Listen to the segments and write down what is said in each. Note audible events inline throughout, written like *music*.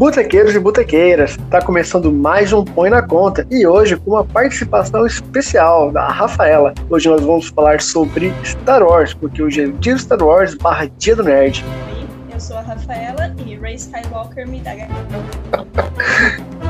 Botequeiros e botequeiras, está começando mais um Põe na Conta e hoje com uma participação especial da Rafaela. Hoje nós vamos falar sobre Star Wars, porque hoje é dia Star Wars barra dia do nerd. Eu sou a Rafaela e Ray Skywalker me dá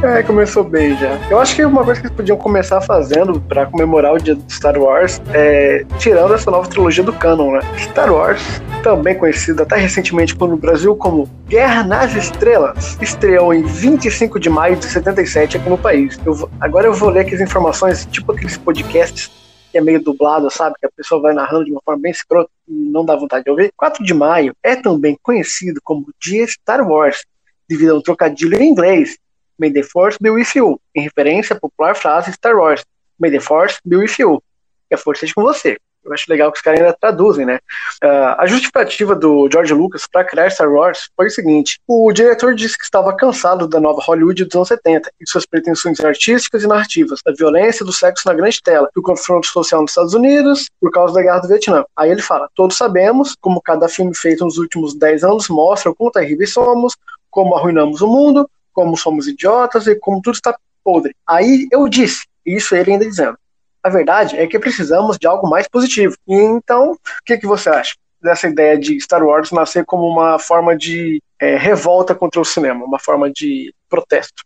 É, começou bem já. Eu acho que uma coisa que eles podiam começar fazendo para comemorar o dia do Star Wars é tirando essa nova trilogia do canon, né? Star Wars, também conhecida até recentemente no Brasil como Guerra nas Estrelas, estreou em 25 de maio de 77 aqui no país. Eu, agora eu vou ler aqui as informações, tipo aqueles podcasts que é meio dublado, sabe? Que a pessoa vai narrando de uma forma bem escrota e não dá vontade de ouvir. 4 de maio é também conhecido como Dia Star Wars, devido a um trocadilho em inglês. May the Force be with you, em referência à popular frase Star Wars. May the Force be with you. Que a força esteja com você. Eu acho legal que os caras ainda traduzem, né? Uh, a justificativa do George Lucas para criar Star Wars foi o seguinte: o diretor disse que estava cansado da nova Hollywood dos anos 70 e suas pretensões artísticas e narrativas, da violência do sexo na grande tela, do confronto social nos Estados Unidos por causa da guerra do Vietnã. Aí ele fala: todos sabemos como cada filme feito nos últimos 10 anos mostra o quão terríveis somos, como arruinamos o mundo, como somos idiotas e como tudo está podre. Aí eu disse, isso ele ainda dizendo. A verdade é que precisamos de algo mais positivo. Então, o que, que você acha dessa ideia de Star Wars nascer como uma forma de é, revolta contra o cinema, uma forma de protesto?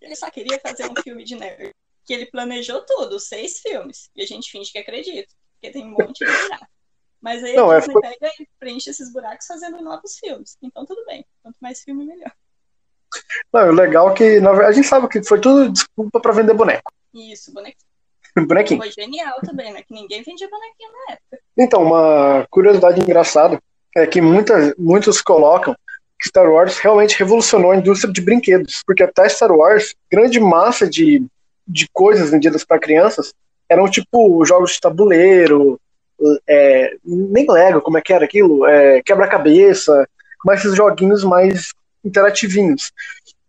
Ele só queria fazer um filme de nerd. Que ele planejou tudo, seis filmes. E a gente finge que acredita, porque tem um monte de buraco. Mas aí Não, a é, pega e preenche esses buracos fazendo novos filmes. Então tudo bem. Quanto mais filme, melhor. Não, o legal é que verdade, a gente sabe que foi tudo desculpa para vender boneco. Isso, bonequinho. *laughs* Bonequinho. Foi genial também, né? Que ninguém vendia bonequinho na época. Então, uma curiosidade engraçada é que muitas, muitos colocam que Star Wars realmente revolucionou a indústria de brinquedos, porque até Star Wars, grande massa de, de coisas vendidas para crianças eram tipo jogos de tabuleiro, é, nem Lego, como é que era aquilo? É, Quebra-cabeça, mas esses joguinhos mais interativinhos.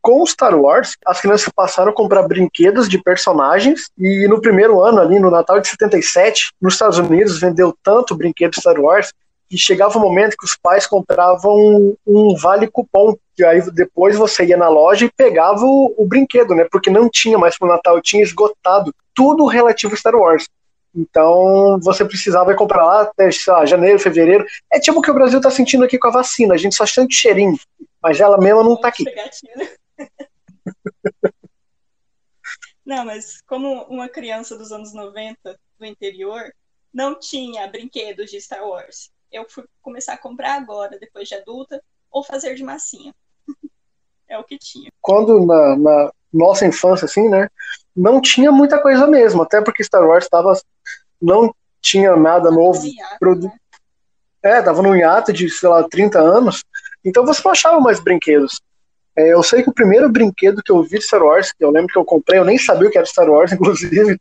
Com Star Wars, as crianças passaram a comprar brinquedos de personagens e no primeiro ano, ali no Natal de 77, nos Estados Unidos, vendeu tanto brinquedo Star Wars que chegava o um momento que os pais compravam um, vale cupom, que aí depois você ia na loja e pegava o, o brinquedo, né? Porque não tinha mais pro Natal, tinha esgotado tudo relativo a Star Wars. Então, você precisava comprar lá até lá, janeiro, fevereiro. É tipo o que o Brasil está sentindo aqui com a vacina. A gente só sente cheirinho, mas ela mesma não está aqui. *laughs* *laughs* Não, mas como uma criança dos anos 90 do interior não tinha brinquedos de Star Wars, eu fui começar a comprar agora, depois de adulta, ou fazer de massinha. *laughs* é o que tinha. Quando na, na nossa infância, assim, né? Não tinha muita coisa mesmo, até porque Star Wars estava não tinha nada novo. Hiato, né? É, tava num hiato de, sei lá, 30 anos, então você não achava mais brinquedos. É, eu sei que o primeiro brinquedo que eu vi de Star Wars, que eu lembro que eu comprei, eu nem sabia o que era Star Wars, *laughs* inclusive,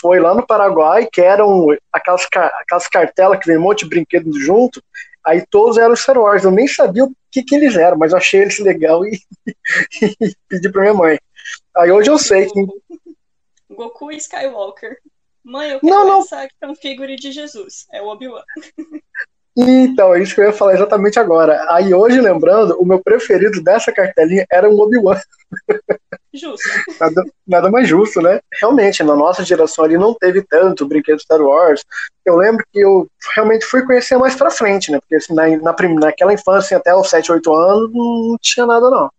foi lá no Paraguai, que eram aquelas, aquelas cartelas que vem um monte de brinquedos junto, aí todos eram Star Wars, eu nem sabia o que, que eles eram, mas eu achei eles legal e, *laughs* e pedi pra minha mãe. Aí hoje eu sei que. Goku e Skywalker. Mãe, eu quero Não, não. essa figure de Jesus. É o Obi-Wan. *laughs* Então, é isso que eu ia falar exatamente agora. Aí hoje, lembrando, o meu preferido dessa cartelinha era um Obi-Wan. Justo. *laughs* Nada, nada mais justo, né? Realmente, na nossa geração ali não teve tanto brinquedo Star Wars. Eu lembro que eu realmente fui conhecer mais pra frente, né? Porque assim, na, na, naquela infância, até os 7, 8 anos, não tinha nada, não.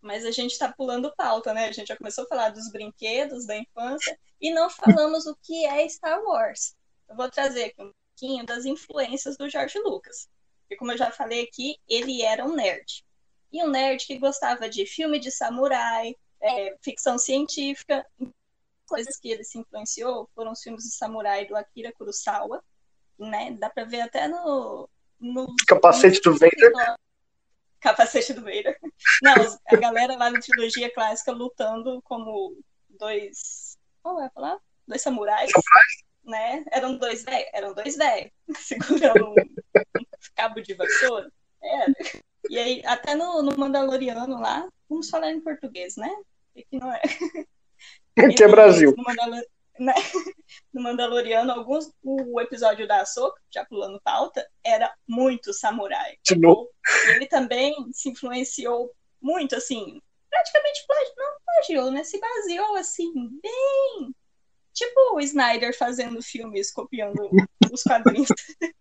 Mas a gente tá pulando pauta, né? A gente já começou a falar dos brinquedos da infância e não falamos o que é Star Wars. Eu vou trazer aqui pouquinho das influências do George Lucas. Porque, como eu já falei aqui, ele era um nerd. E um nerd que gostava de filme de samurai, é, ficção científica. Coisas que ele se influenciou foram os filmes de samurai do Akira Kurosawa. Né? Dá pra ver até no. no Capacete do Vader. *laughs* capacete do Vader. Não, a galera lá na trilogia clássica lutando como dois. Qual é a palavra? Dois samurais. Né? Eram dois velhos, eram dois velhos, *laughs* segurando um, cabo de vassoura. Era. E aí, até no, no Mandaloriano lá, vamos falar em português, né? Que não é. *laughs* Que é Brasil. No, Mandalor... né? *laughs* no Mandaloriano, alguns o episódio da Ahsoka, já pulando pauta, era muito samurai. De novo. Ele também se influenciou muito, assim, praticamente plagi... não plagiou, né? Se baseou, assim, bem... Tipo o Snyder fazendo filmes, copiando os quadrinhos. *laughs*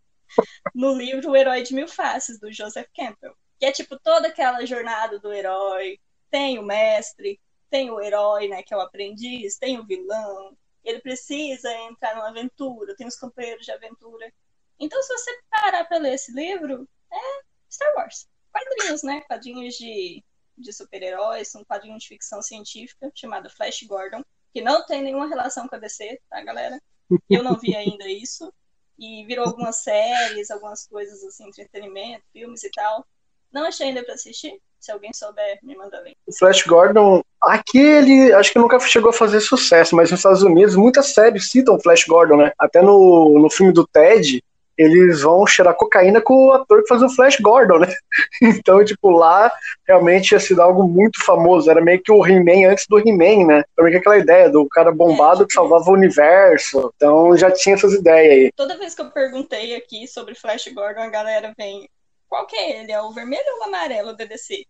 no livro O Herói de Mil Faces, do Joseph Campbell. Que é, tipo, toda aquela jornada do herói. Tem o mestre, tem o herói, né, que é o aprendiz, tem o vilão, ele precisa entrar numa aventura, tem os companheiros de aventura. Então, se você parar para ler esse livro, é Star Wars. Quadrinhos, né? Quadrinhos de, de super-heróis, um quadrinho de ficção científica chamado Flash Gordon, que não tem nenhuma relação com a DC, tá, galera? Eu não vi ainda isso. E virou algumas séries, algumas coisas assim, entretenimento, filmes e tal. Não achei ainda para assistir, se alguém souber, me manda link. O Flash Gordon, aqui ele acho que nunca chegou a fazer sucesso, mas nos Estados Unidos muitas séries citam o Flash Gordon, né? Até no, no filme do Ted, eles vão cheirar cocaína com o ator que faz o Flash Gordon, né? *laughs* Então, tipo, lá realmente ia sido algo muito famoso. Era meio que o He-Man antes do He-Man, né? Era meio que aquela ideia do cara bombado é, que salvava o universo. Então já tinha essas ideias aí. Toda vez que eu perguntei aqui sobre Flash Gordon, a galera vem. Qual que é ele? É o vermelho ou o amarelo do DC?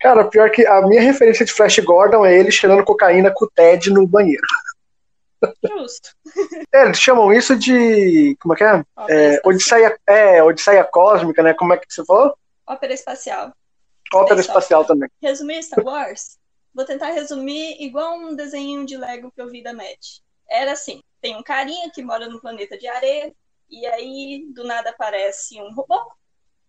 Cara, pior que a minha referência de Flash Gordon é ele cheirando cocaína com o Ted no banheiro. Justo. É, eles chamam isso de. Como é que é? É, Odisseia, é, Odisseia Cósmica, né? Como é que você falou? Ópera espacial. Ópera espacial também. Resumir Star Wars? Vou tentar resumir igual um desenho de Lego que eu vi da Matt. Era assim: tem um carinha que mora no planeta de areia, e aí do nada aparece um robô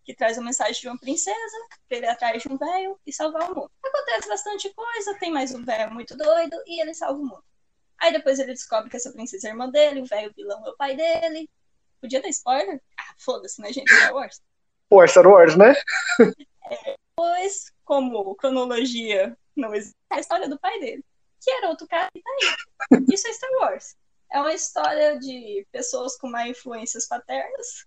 que traz a mensagem de uma princesa pra ele atrás de um velho e salvar o mundo. Acontece bastante coisa, tem mais um velho muito doido e ele salva o mundo. Aí depois ele descobre que essa princesa é irmã dele, o velho vilão é o pai dele. Podia dar spoiler? Ah, foda-se, né, gente? Star Wars. Pô, Star Wars, né? É, depois, como cronologia não existe, a história do pai dele, que era outro cara que tá aí. Isso é Star Wars. É uma história de pessoas com mais influências paternas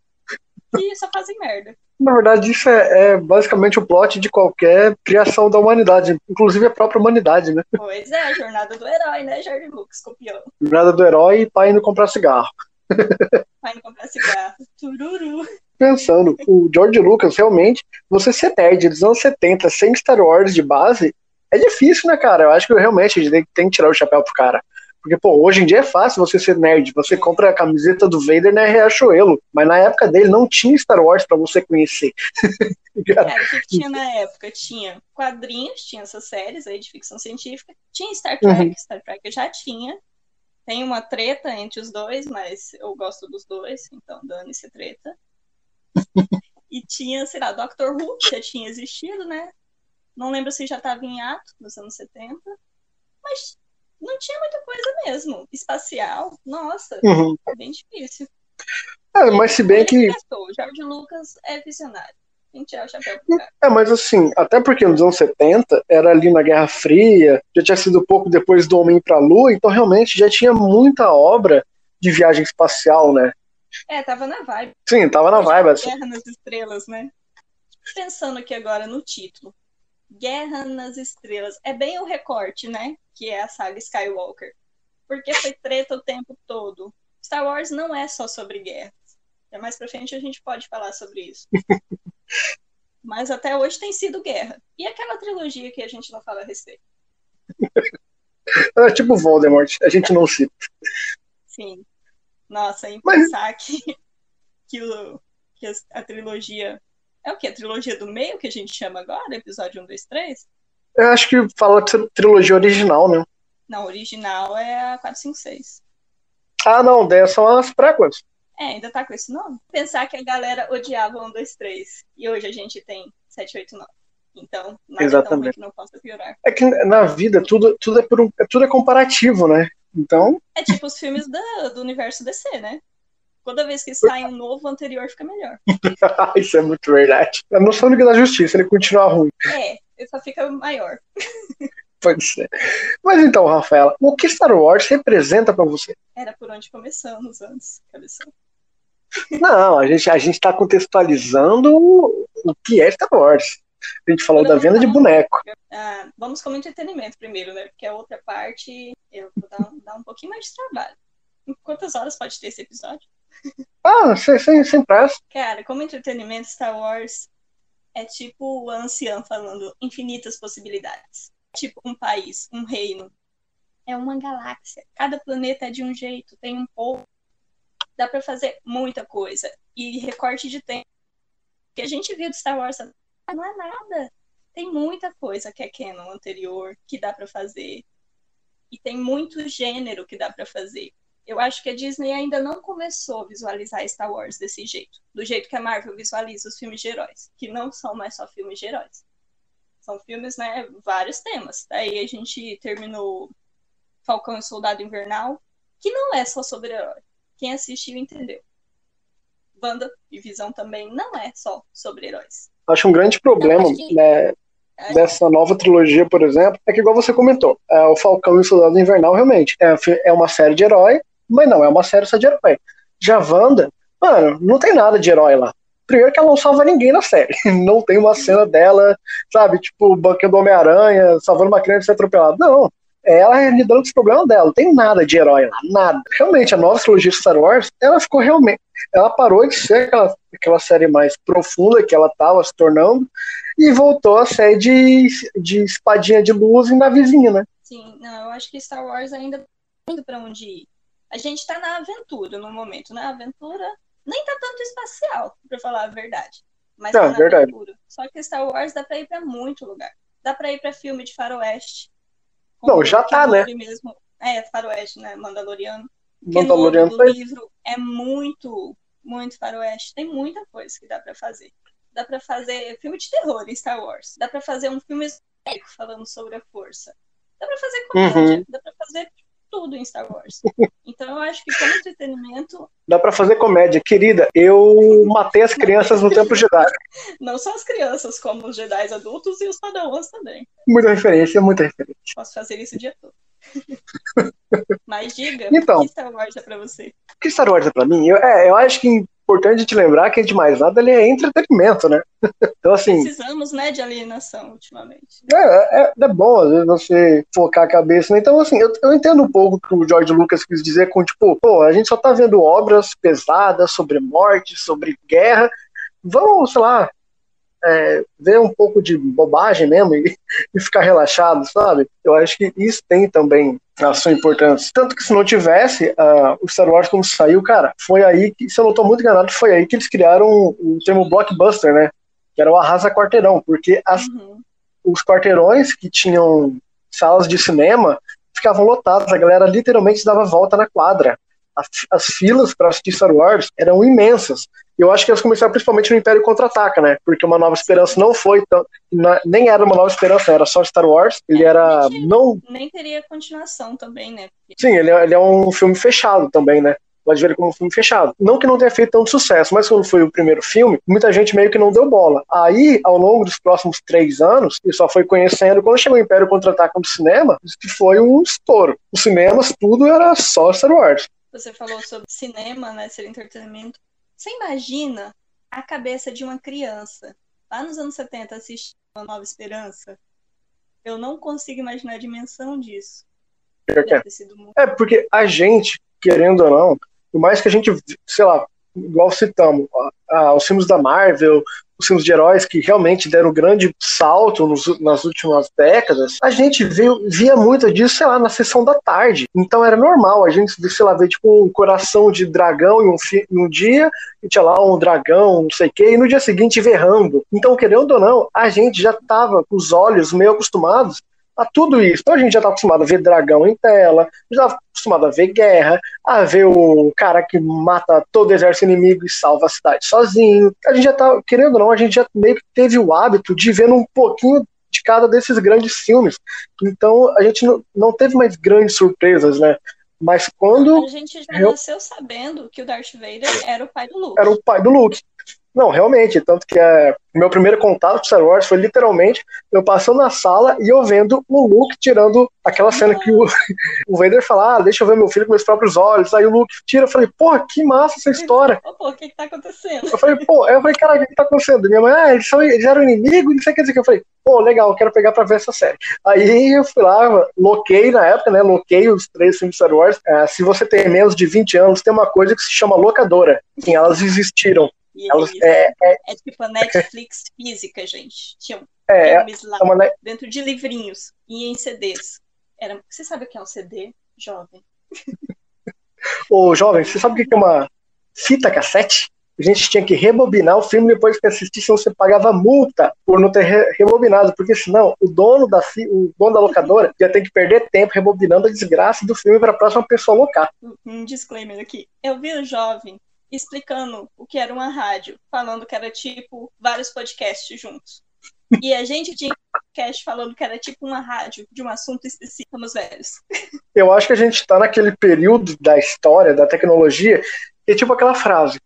que só fazem merda. Na verdade, isso é, é, basicamente o plot de qualquer criação da humanidade, inclusive a própria humanidade, né? Pois é, a jornada do herói, né, George Lucas, copiou. Jornada do herói e pai indo comprar cigarro. *laughs* Pai indo comprar cigarro. Tururu. Pensando, o George Lucas, realmente, você ser nerd dos anos 70 sem Star Wars de base, é difícil, né, cara? Eu acho que realmente a gente tem que tirar o chapéu pro cara. Porque, pô, hoje em dia é fácil você ser nerd. Você compra a camiseta do Vader na Riachuelo. Mas na época dele não tinha Star Wars para você conhecer. Cara, *laughs* o que tinha na época? Tinha quadrinhos, tinha essas séries aí de ficção científica. Tinha Star Trek, uhum. Star Trek já tinha. Tem uma treta entre os dois, mas eu gosto dos dois, então dane-se treta. *laughs* e tinha, sei lá, Doctor Who, que já tinha existido, né? Não lembro se já estava em ato nos anos 70. Mas não tinha muita coisa mesmo. Espacial, nossa, uhum. é bem difícil. É, mas se bem que. O Jorge Lucas é visionário. É, mas assim, até porque nos anos 70 era ali na Guerra Fria, já tinha sido pouco depois do Homem pra Lua, então realmente já tinha muita obra de viagem espacial, né? É, tava na vibe. Sim, tava na vibe. Assim. Guerra nas Estrelas, né? Pensando aqui agora no título. Guerra nas Estrelas. É bem o recorte, né? Que é a saga Skywalker. Porque foi treta o tempo todo. Star Wars não é só sobre guerras. É mais pra frente a gente pode falar sobre isso. *laughs* Mas até hoje tem sido guerra. E aquela trilogia que a gente não fala a respeito? *laughs* É tipo Voldemort, a gente não cita. Sim. Nossa, em Mas... pensar que, que, o, que a trilogia é o que? A trilogia do meio que a gente chama agora? Episódio 1, 2, 3? Eu acho que fala trilogia original, né? Não, original é a 4, 5, 6. Ah, não, dessas são as prequels. É, ainda tá com esse nome? Pensar que a galera odiava 1, 2, 3. E hoje a gente tem 7, 8, 9. Então, nada Exatamente. que não possa piorar. É que na vida tudo, tudo, é, por um, tudo é comparativo, né? Então. É tipo os filmes do, do universo DC, né? Toda vez que sai um novo, o anterior fica melhor. *laughs* Isso é muito verdade. A noção da justiça, ele continua ruim. É, ele só fica maior. *laughs* Pode ser. Mas então, Rafaela, o que Star Wars representa para você? Era por onde começamos antes, cabeção. Não, a gente a gente está contextualizando o que é Star Wars. A gente falou da venda de boneco. Ah, vamos como entretenimento primeiro, né? Porque a outra parte eu vou dar, dar um pouquinho mais de trabalho. Quantas horas pode ter esse episódio? Ah, sem, sem, sem pressa. Cara, como entretenimento, Star Wars é tipo o ancião falando infinitas possibilidades. Tipo um país, um reino. É uma galáxia. Cada planeta é de um jeito, tem um povo. Dá para fazer muita coisa. E recorte de tempo. que a gente viu do Star Wars não é nada. Tem muita coisa que é canon anterior que dá para fazer. E tem muito gênero que dá para fazer eu acho que a Disney ainda não começou a visualizar Star Wars desse jeito, do jeito que a Marvel visualiza os filmes de heróis, que não são mais só filmes de heróis. São filmes, né, vários temas. Daí a gente terminou Falcão e Soldado Invernal, que não é só sobre herói. Quem assistiu entendeu. Wanda e Visão também não é só sobre heróis. Acho um grande problema que... né, é. dessa nova trilogia, por exemplo, é que, igual você comentou, é, o Falcão e o Soldado Invernal realmente é, é uma série de herói mas não, é uma série só de herói. Já Wanda, mano, não tem nada de herói lá. Primeiro que ela não salva ninguém na série. *laughs* Não tem uma cena dela, sabe, tipo, banquinho do Homem-Aranha, salvando uma criança ser atropelada. Não. Ela lidando com os problemas dela. Não tem nada de herói lá, nada. Realmente, a nova trilogia Star Wars, ela ficou realmente. Ela parou de ser aquela, aquela série mais profunda que ela estava se tornando e voltou a ser de, de espadinha de luz e navezinha, né? Sim, não, eu acho que Star Wars ainda tem para onde ir a gente está na aventura no momento, né? A aventura nem tá tanto espacial, para falar a verdade. Mas Não, tá na verdade. aventura. Só que Star Wars dá para ir para muito lugar. Dá para ir para filme de faroeste. Não, já tá, né? Mesmo. É, faroeste, né? Mandaloriano. Mandaloriano o livro é muito, muito faroeste. Tem muita coisa que dá para fazer. Dá para fazer filme de terror em Star Wars. Dá para fazer um filme falando sobre a força. Dá para fazer comédia. Uhum. Dá para fazer tudo em Star Wars. Então eu acho que como entretenimento. Dá para fazer comédia. Querida, eu matei as crianças no tempo Jedi. Não só as crianças, como os Jedi adultos e os padawans também. Muita referência, muita referência. Posso fazer isso o dia todo. *laughs* Mas diga, então, o que Star Wars é pra você? O que Star Wars é pra mim? Eu, é, eu acho que importante te lembrar que, de mais nada, ele é entretenimento, né? *laughs* Então, assim. Precisamos, né, de alienação ultimamente. É, é, é bom, às vezes, você focar a cabeça, né? Então, assim, eu, eu entendo um pouco o que o George Lucas quis dizer com, tipo, pô, a gente só tá vendo obras pesadas sobre morte, sobre guerra. Vamos, sei lá, é, ver um pouco de bobagem mesmo e, *laughs* e, ficar relaxado, sabe? Eu acho que isso tem também a sua importância. Tanto que se não tivesse uh, o Star Wars como saiu, cara, foi aí que, se eu não estou muito enganado, foi aí que eles criaram o, termo blockbuster, né? Que era o arrasa quarteirão, porque as, uhum. os quarteirões que tinham salas de cinema ficavam lotados, a galera literalmente dava volta na quadra. As, as filas para assistir Star Wars eram imensas. Eu acho que eles começaram principalmente no Império Contra-Ataca, né? Porque Uma Nova Esperança não foi tão. Nem era Uma Nova Esperança, era só Star Wars. Ele era. não Nem teria continuação também, né? Sim, ele é, ele é um filme fechado também, né? pode ver ele como um filme fechado. Não que não tenha feito tanto sucesso, mas quando foi o primeiro filme, muita gente meio que não deu bola. Aí, ao longo dos próximos três anos, ele só foi conhecendo. Quando chegou o Império Contra-Ataca no cinema, que foi um estouro. Os cinemas, tudo era só Star Wars. Você falou sobre cinema, né? Ser entretenimento. Você imagina a cabeça de uma criança lá nos anos 70 assistindo Uma Nova Esperança? Eu não consigo imaginar a dimensão disso. É, porque a gente, querendo ou não, por mais que a gente, sei lá, igual citamos, os filmes da Marvel, os filmes de heróis que realmente deram um grande salto nos, nas últimas décadas, a gente via muito disso, sei lá, na sessão da tarde. Então era normal a gente, sei lá, ver tipo um coração de dragão em um, em um dia, e tinha lá um dragão, não sei o quê, e no dia seguinte verrando. Então, querendo ou não, a gente já tava com os olhos meio acostumados a tudo isso. Então a gente já está acostumado a ver dragão em tela, já está acostumado a ver guerra, a ver o cara que mata todo o exército inimigo e salva a cidade sozinho. A gente já está, querendo ou não, a gente já meio que teve o hábito de ver um pouquinho de cada desses grandes filmes. Então a gente não, não teve mais grandes surpresas, né? Mas quando. A gente já eu... nasceu sabendo que o Darth Vader era o pai do Luke. Era o pai do Luke. Não, realmente, tanto que é, meu primeiro contato com Star Wars foi literalmente eu passando na sala e eu vendo o Luke tirando aquela cena que o, *laughs* o Vader fala, ah, deixa eu ver meu filho com meus próprios olhos. Aí o Luke tira, eu falei, porra, que massa essa história. *laughs* Pô, o que que tá acontecendo? Eu falei, pô, eu falei, cara, o que tá acontecendo? Minha mãe, ah, eles, são, eles eram inimigos, não sei o que dizer. Eu falei, pô, legal, quero pegar pra ver essa série. Aí eu fui lá, loquei na época, né, loquei os três filmes Star Wars. É, se você tem menos de 20 anos, tem uma coisa que se chama locadora. Sim, elas existiram. Elas, é, é, é, tipo a Netflix física, gente. Tinha é, filmes lá uma... dentro de livrinhos e em CDs. Era... Você sabe o que é um CD, jovem? Ô, jovem, você sabe o que é uma fita cassete? A gente tinha que rebobinar o filme depois que assistisse, você pagava multa por não ter re rebobinado, porque senão o dono da o dono da locadora ia ter que perder tempo rebobinando a desgraça do filme para a próxima pessoa locar. Um disclaimer aqui. Eu vi um jovem explicando o que era uma rádio, falando que era tipo vários podcasts juntos. E a gente tinha um podcast falando que era tipo uma rádio de um assunto específico, somos velhos. Eu acho que a gente está naquele período da história, da tecnologia, que é tipo aquela frase: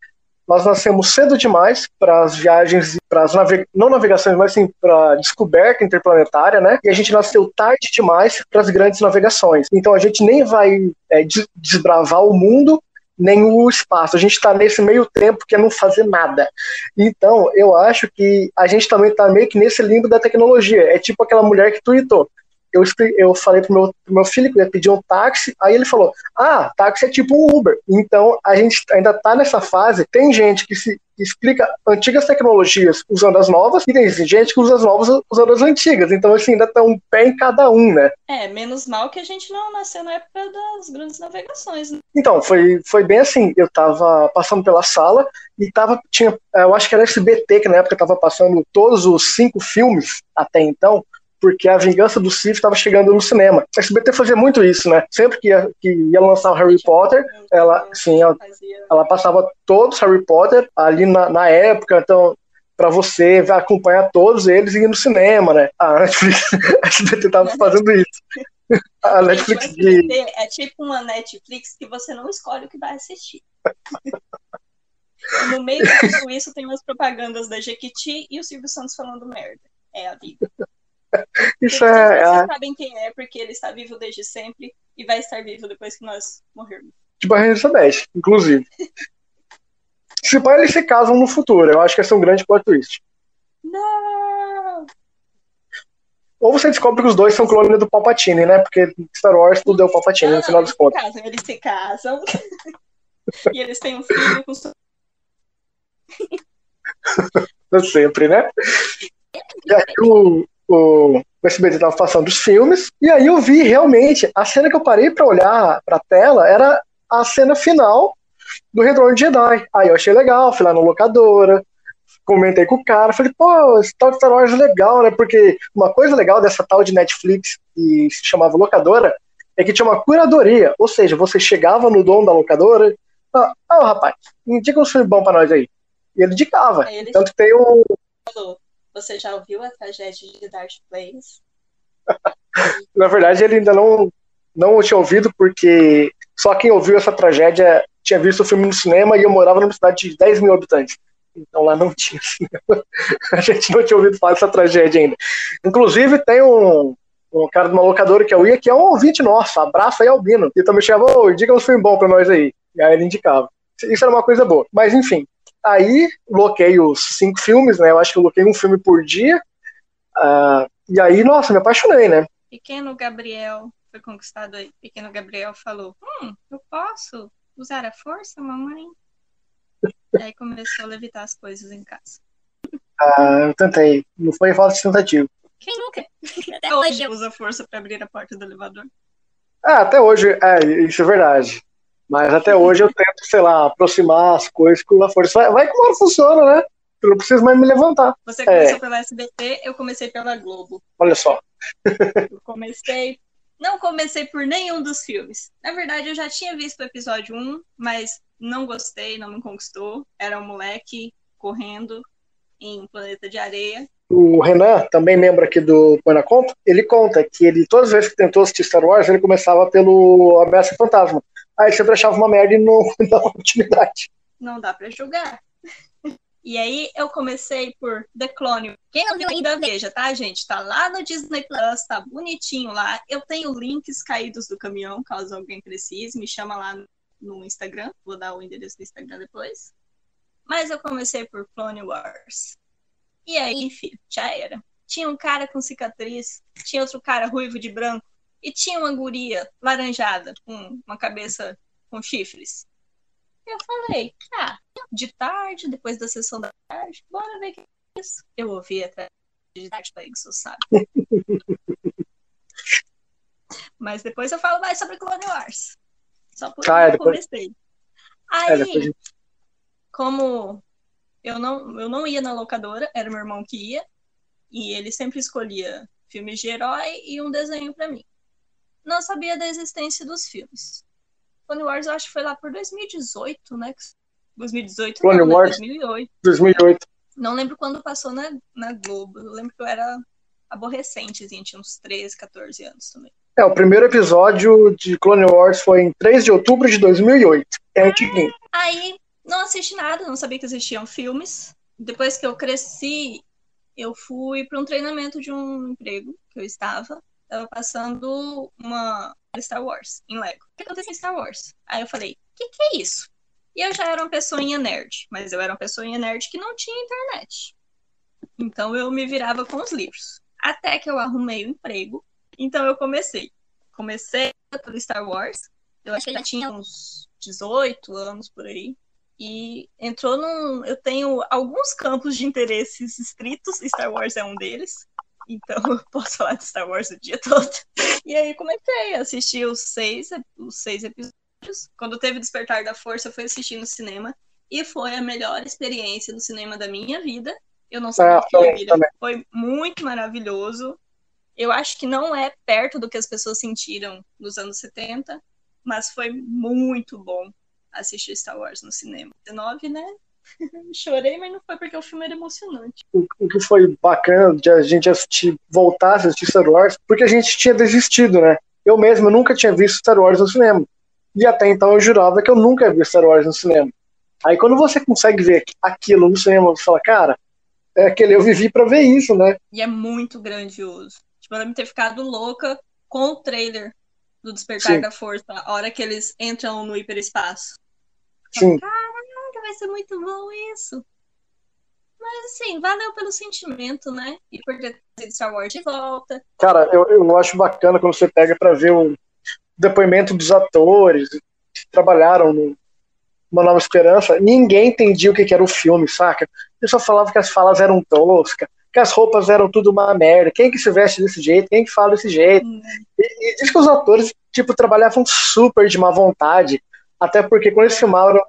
nós nascemos cedo demais para as viagens, para as não navegações, mas sim para descoberta interplanetária, né? E a gente nasceu tarde demais para as grandes navegações. Então a gente nem vai é, desbravar o mundo o espaço. A gente está nesse meio tempo que é não fazer nada. Então, eu acho que a gente também está meio que nesse limbo da tecnologia. É tipo aquela mulher que tweetou. Eu, eu falei pro meu, pro meu filho que ia pedir um táxi, aí ele falou: Ah, táxi é tipo um Uber. Então a gente ainda está nessa fase. Tem gente que se explica antigas tecnologias usando as novas, e tem gente que usa as novas usando as antigas. Então, assim, ainda tá um pé em cada um, né? É, menos mal que a gente não nasceu na época das grandes navegações. Né? Então, foi, foi bem assim. Eu tava passando pela sala e tava, tinha, eu acho que era SBT, que na época tava passando todos os cinco filmes até então porque a vingança do Sith estava chegando no cinema. A SBT fazia muito isso, né? Sempre que ia, que ia lançar o Harry Potter, ela, sim, ela, ela passava todos Harry Potter ali na, na época, então para você acompanhar todos eles e ir no cinema, né? A Netflix, *laughs* a SBT tava fazendo isso. A Netflix de... é tipo uma Netflix que você não escolhe o que vai assistir. no meio de tudo isso tem umas propagandas da Jequiti e o Silvio Santos falando merda. É a vida. *laughs* Isso é. Vocês sabem quem é, porque ele está vivo desde sempre e vai estar vivo depois que nós morrermos. Tipo a Rainha 10, inclusive. *laughs* se pai eles se casam no futuro, eu acho que esse é um grande plot twist. Não! Ou você descobre que os dois são clones do Palpatine, né? Porque Star Wars tudo é o Palpatine, no final dos contos. Casam, eles se casam. *laughs* e eles têm um filho com. Sempre, né? E aí o, o, o SBT estava passando os filmes, e aí eu vi realmente, a cena que eu parei para olhar para a tela era a cena final do Retorno de Jedi. Aí eu achei legal, fui lá na locadora, comentei com o cara, falei, pô, esse tal de Star Wars é legal, né? Porque uma coisa legal dessa tal de Netflix que se chamava locadora é que tinha uma curadoria, ou seja, você chegava no dono da locadora, ah, oh, rapaz, indica um filme bom pra nós aí. E ele indicava. Ele... Tanto que tem um. Você já ouviu a tragédia de Darth Plagueis? *laughs* Na verdade, ele ainda não, não tinha ouvido, porque só quem ouviu essa tragédia tinha visto o filme no cinema e eu morava numa cidade de 10 mil habitantes. Então lá não tinha *laughs* cinema. A gente não tinha ouvido falar dessa tragédia ainda. Inclusive, tem um, um cara de uma locadora que eu ia, que é um ouvinte nosso, abraço aí, Albino. E também chamava, diga um filme bom pra nós aí. E aí ele indicava. Isso era uma coisa boa. Mas enfim, Aí bloqueei os cinco filmes, né? Eu acho que eu bloqueei um filme por dia. Uh, e aí, nossa, me apaixonei, né? Pequeno Gabriel foi conquistado aí. Pequeno Gabriel falou: Hum, eu posso usar a força, mamãe? e aí começou a levitar as coisas em casa. Ah, eu tentei. Não foi falta de tentativa. Quem nunca? Até hoje usa força para abrir a porta do elevador. Ah, até hoje, é, isso é verdade. Mas até hoje eu tento, sei lá, aproximar as coisas com a força. Vai, vai como ela funciona, né? Eu não preciso mais me levantar. Você começou é. pela SBT, eu comecei pela Globo. Olha só. eu comecei. Não comecei por nenhum dos filmes. Na verdade, eu já tinha visto o episódio 1, mas não gostei, não me conquistou. Era um moleque correndo em um planeta de areia. O Renan, também membro aqui do Põe Conta, ele conta que ele, todas as vezes que tentou assistir Star Wars, ele começava pelo Ameaça Fantasma. Aí sempre achava uma merda e *laughs* não dava continuidade. Não dá pra julgar. E aí eu comecei por The Clone. Quem não viu ainda, veja, tá, gente? Tá lá no Disney Plus, tá bonitinho lá. Eu tenho links caídos do caminhão, caso alguém precise. Me chama lá no Instagram. Vou dar o endereço do Instagram depois. Mas eu comecei por Clone Wars. E aí, filho, já era. Tinha um cara com cicatriz, tinha outro cara ruivo de branco, e tinha uma guria laranjada, com uma cabeça com chifres. Eu falei, ah, de tarde, depois da sessão da tarde, bora ver o que é isso. Eu ouvi até de tarde pra isso, sabe? *laughs* Mas depois eu falo mais sobre Clone Wars. Só por ah, é, depois... comecei. Aí, é, depois... como eu não, eu não ia na locadora, era meu irmão que ia, e ele sempre escolhia filmes de herói e um desenho para mim. Não sabia da existência dos filmes. Clone Wars eu acho que foi lá por 2018, né? 2018 Clone não, Wars 2008. 2008. Não lembro quando passou na, na Globo. Eu lembro que eu era aborrecente, assim, tinha uns 13, 14 anos também. É, o primeiro episódio de Clone Wars foi em 3 de outubro de 2008. É antiguinho. Aí não assisti nada, não sabia que existiam filmes. Depois que eu cresci, eu fui para um treinamento de um emprego que eu estava. Estava passando uma Star Wars em Lego. O que acontece em Star Wars? Aí eu falei, o que, que é isso? E eu já era uma pessoinha nerd, mas eu era uma pessoinha nerd que não tinha internet. Então eu me virava com os livros. Até que eu arrumei o um emprego. Então eu comecei. Comecei por Star Wars. Eu acho que já tinha uns 18 anos por aí e entrou num. Eu tenho alguns campos de interesses estritos, Star Wars é um deles, então *laughs* eu posso falar de Star Wars o dia *laughs* todo. E aí comecei a assistir os seis, os seis episódios. Quando teve Despertar da Força, eu fui assistir no cinema e foi a melhor experiência do cinema da minha vida. Eu não sabia ah, que foi muito maravilhoso. Eu acho que não é perto do que as pessoas sentiram nos anos 70, mas foi muito bom assistir Star Wars no cinema. 19, né? *laughs* Chorei, mas não foi porque o filme era emocionante. O, o, que foi bacana de a gente assistir, voltar a assistir Star Wars, porque a gente tinha desistido, né? Eu mesmo nunca tinha visto Star Wars no cinema. E até então eu jurava que eu nunca vi Star Wars no cinema. Aí quando você consegue ver aquilo no cinema, você fala, cara, é aquele eu vivi para ver isso, né? E é muito grandioso. Tipo, eu me ter ficado louca com o trailer do Despertar Sim. da Força, a hora que eles entram no hiperespaço. Sim. Caraca, vai ser muito bom isso. Mas assim, valeu pelo sentimento, né? E por ter trazido Star Wars de volta. Cara, eu, eu acho bacana quando você pega para ver o depoimento dos atores que trabalharam no Uma Nova Esperança. Ninguém entendia o que, que era o filme, saca? Eu só falava que as falas eram toscas, que as roupas eram tudo uma merda. Quem que se veste desse jeito? Quem que fala desse jeito? Hum. E, e diz que os atores, tipo, trabalhavam super de má vontade até porque quando eles é. filmaram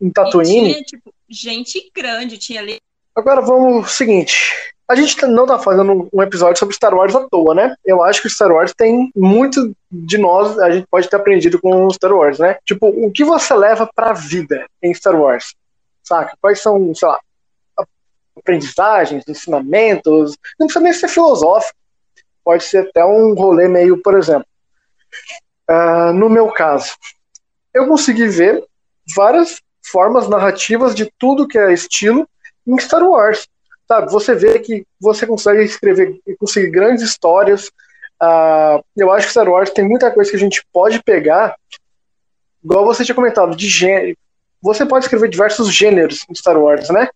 em Tatooine. tinha, tipo, gente grande, tinha ali. Agora vamos. Seguinte. A gente tá, não tá fazendo um episódio sobre Star Wars à toa, né? Eu acho que Star Wars tem muito de nós, a gente pode ter aprendido com Star Wars, né? Tipo, o que você leva pra vida em Star Wars? Saca? Quais são, sei lá, aprendizagens, ensinamentos? Não precisa nem ser filosófico. Pode ser até um rolê meio, por exemplo. Uh, no meu caso, eu consegui ver várias formas narrativas de tudo que é estilo em Star Wars. Sabe, você vê que você consegue escrever e conseguir grandes histórias. Uh, eu acho que Star Wars tem muita coisa que a gente pode pegar, igual você tinha comentado, de gênero. Você pode escrever diversos gêneros em Star Wars, né?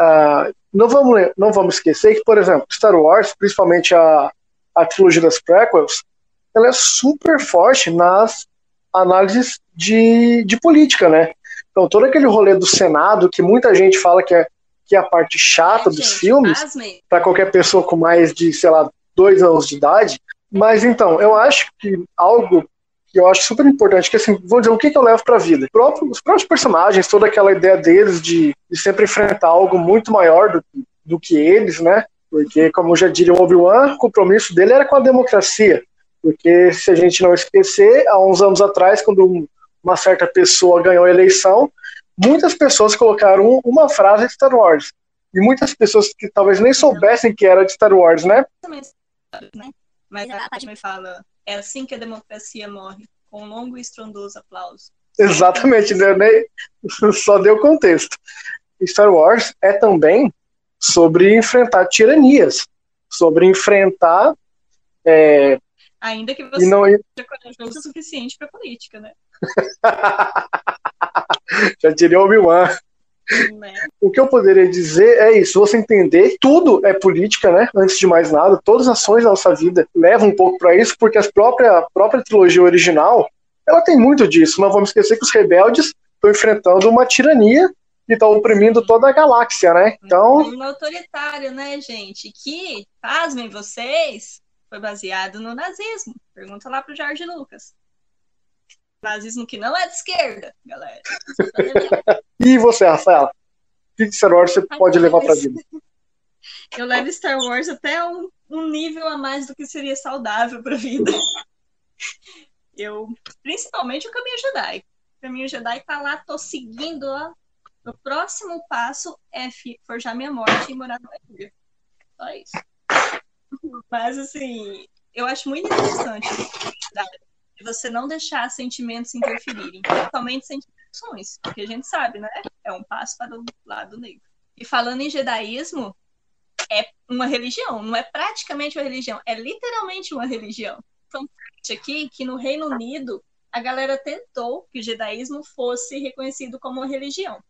Uh, não, vamos, não vamos esquecer que, por exemplo, Star Wars, principalmente a, a trilogia das prequels, ela é super forte nas análises de, de política, né? Então, todo aquele rolê do Senado, que muita gente fala que é, que é a parte chata dos gente, filmes, para qualquer pessoa com mais de, sei lá, dois anos de idade. Mas então, eu acho que algo que eu acho super importante, que assim, vou dizer, o que, que eu levo para a vida? os próprios personagens, toda aquela ideia deles de, de sempre enfrentar algo muito maior do, do que eles, né? Porque, como já diria o Obi-Wan, o compromisso dele era com a democracia. Porque se a gente não esquecer, há uns anos atrás, quando uma certa pessoa ganhou a eleição, muitas pessoas colocaram uma frase de Star Wars. E muitas pessoas que talvez nem soubessem que era de Star Wars, né? Mas a Padme fala, é assim que a democracia morre, com um longo e estrondoso aplauso. Exatamente, né? *laughs* só deu contexto. Star Wars é também sobre enfrentar tiranias, sobre enfrentar. É, Ainda que você não... seja corajoso o suficiente para política, né? *laughs* Já diria Obi-Wan. Né? O que eu poderia dizer é isso: você entender tudo é política, né? Antes de mais nada, todas as ações da nossa vida levam um pouco para isso, porque a própria, a própria trilogia original ela tem muito disso. Não vamos esquecer que os rebeldes estão enfrentando uma tirania e estão oprimindo toda a galáxia, né? Então. Um autoritário, né, gente? Que, pasmem vocês, foi baseado no nazismo. Pergunta lá pro Jorge Lucas. Nazismo que não é de esquerda, galera. e você, Rafaela? O que Star Wars você pode levar pra vida? Eu levo Star Wars até um, um nível a mais do que seria saudável pra vida. Eu, principalmente o caminho Jedi. O caminho Jedi tá lá, tô seguindo, ó. O próximo passo é forjar minha morte e morar no Exílio. Só isso. Mas, assim, eu acho muito interessante você não deixar sentimentos interferirem, principalmente sentimentos, porque a gente sabe, né? É um passo para o lado negro. E falando em jedaísmo, é uma religião, não é praticamente uma religião, é literalmente uma religião. Então, aqui que no Reino Unido a galera tentou que o jedaísmo fosse reconhecido como uma religião.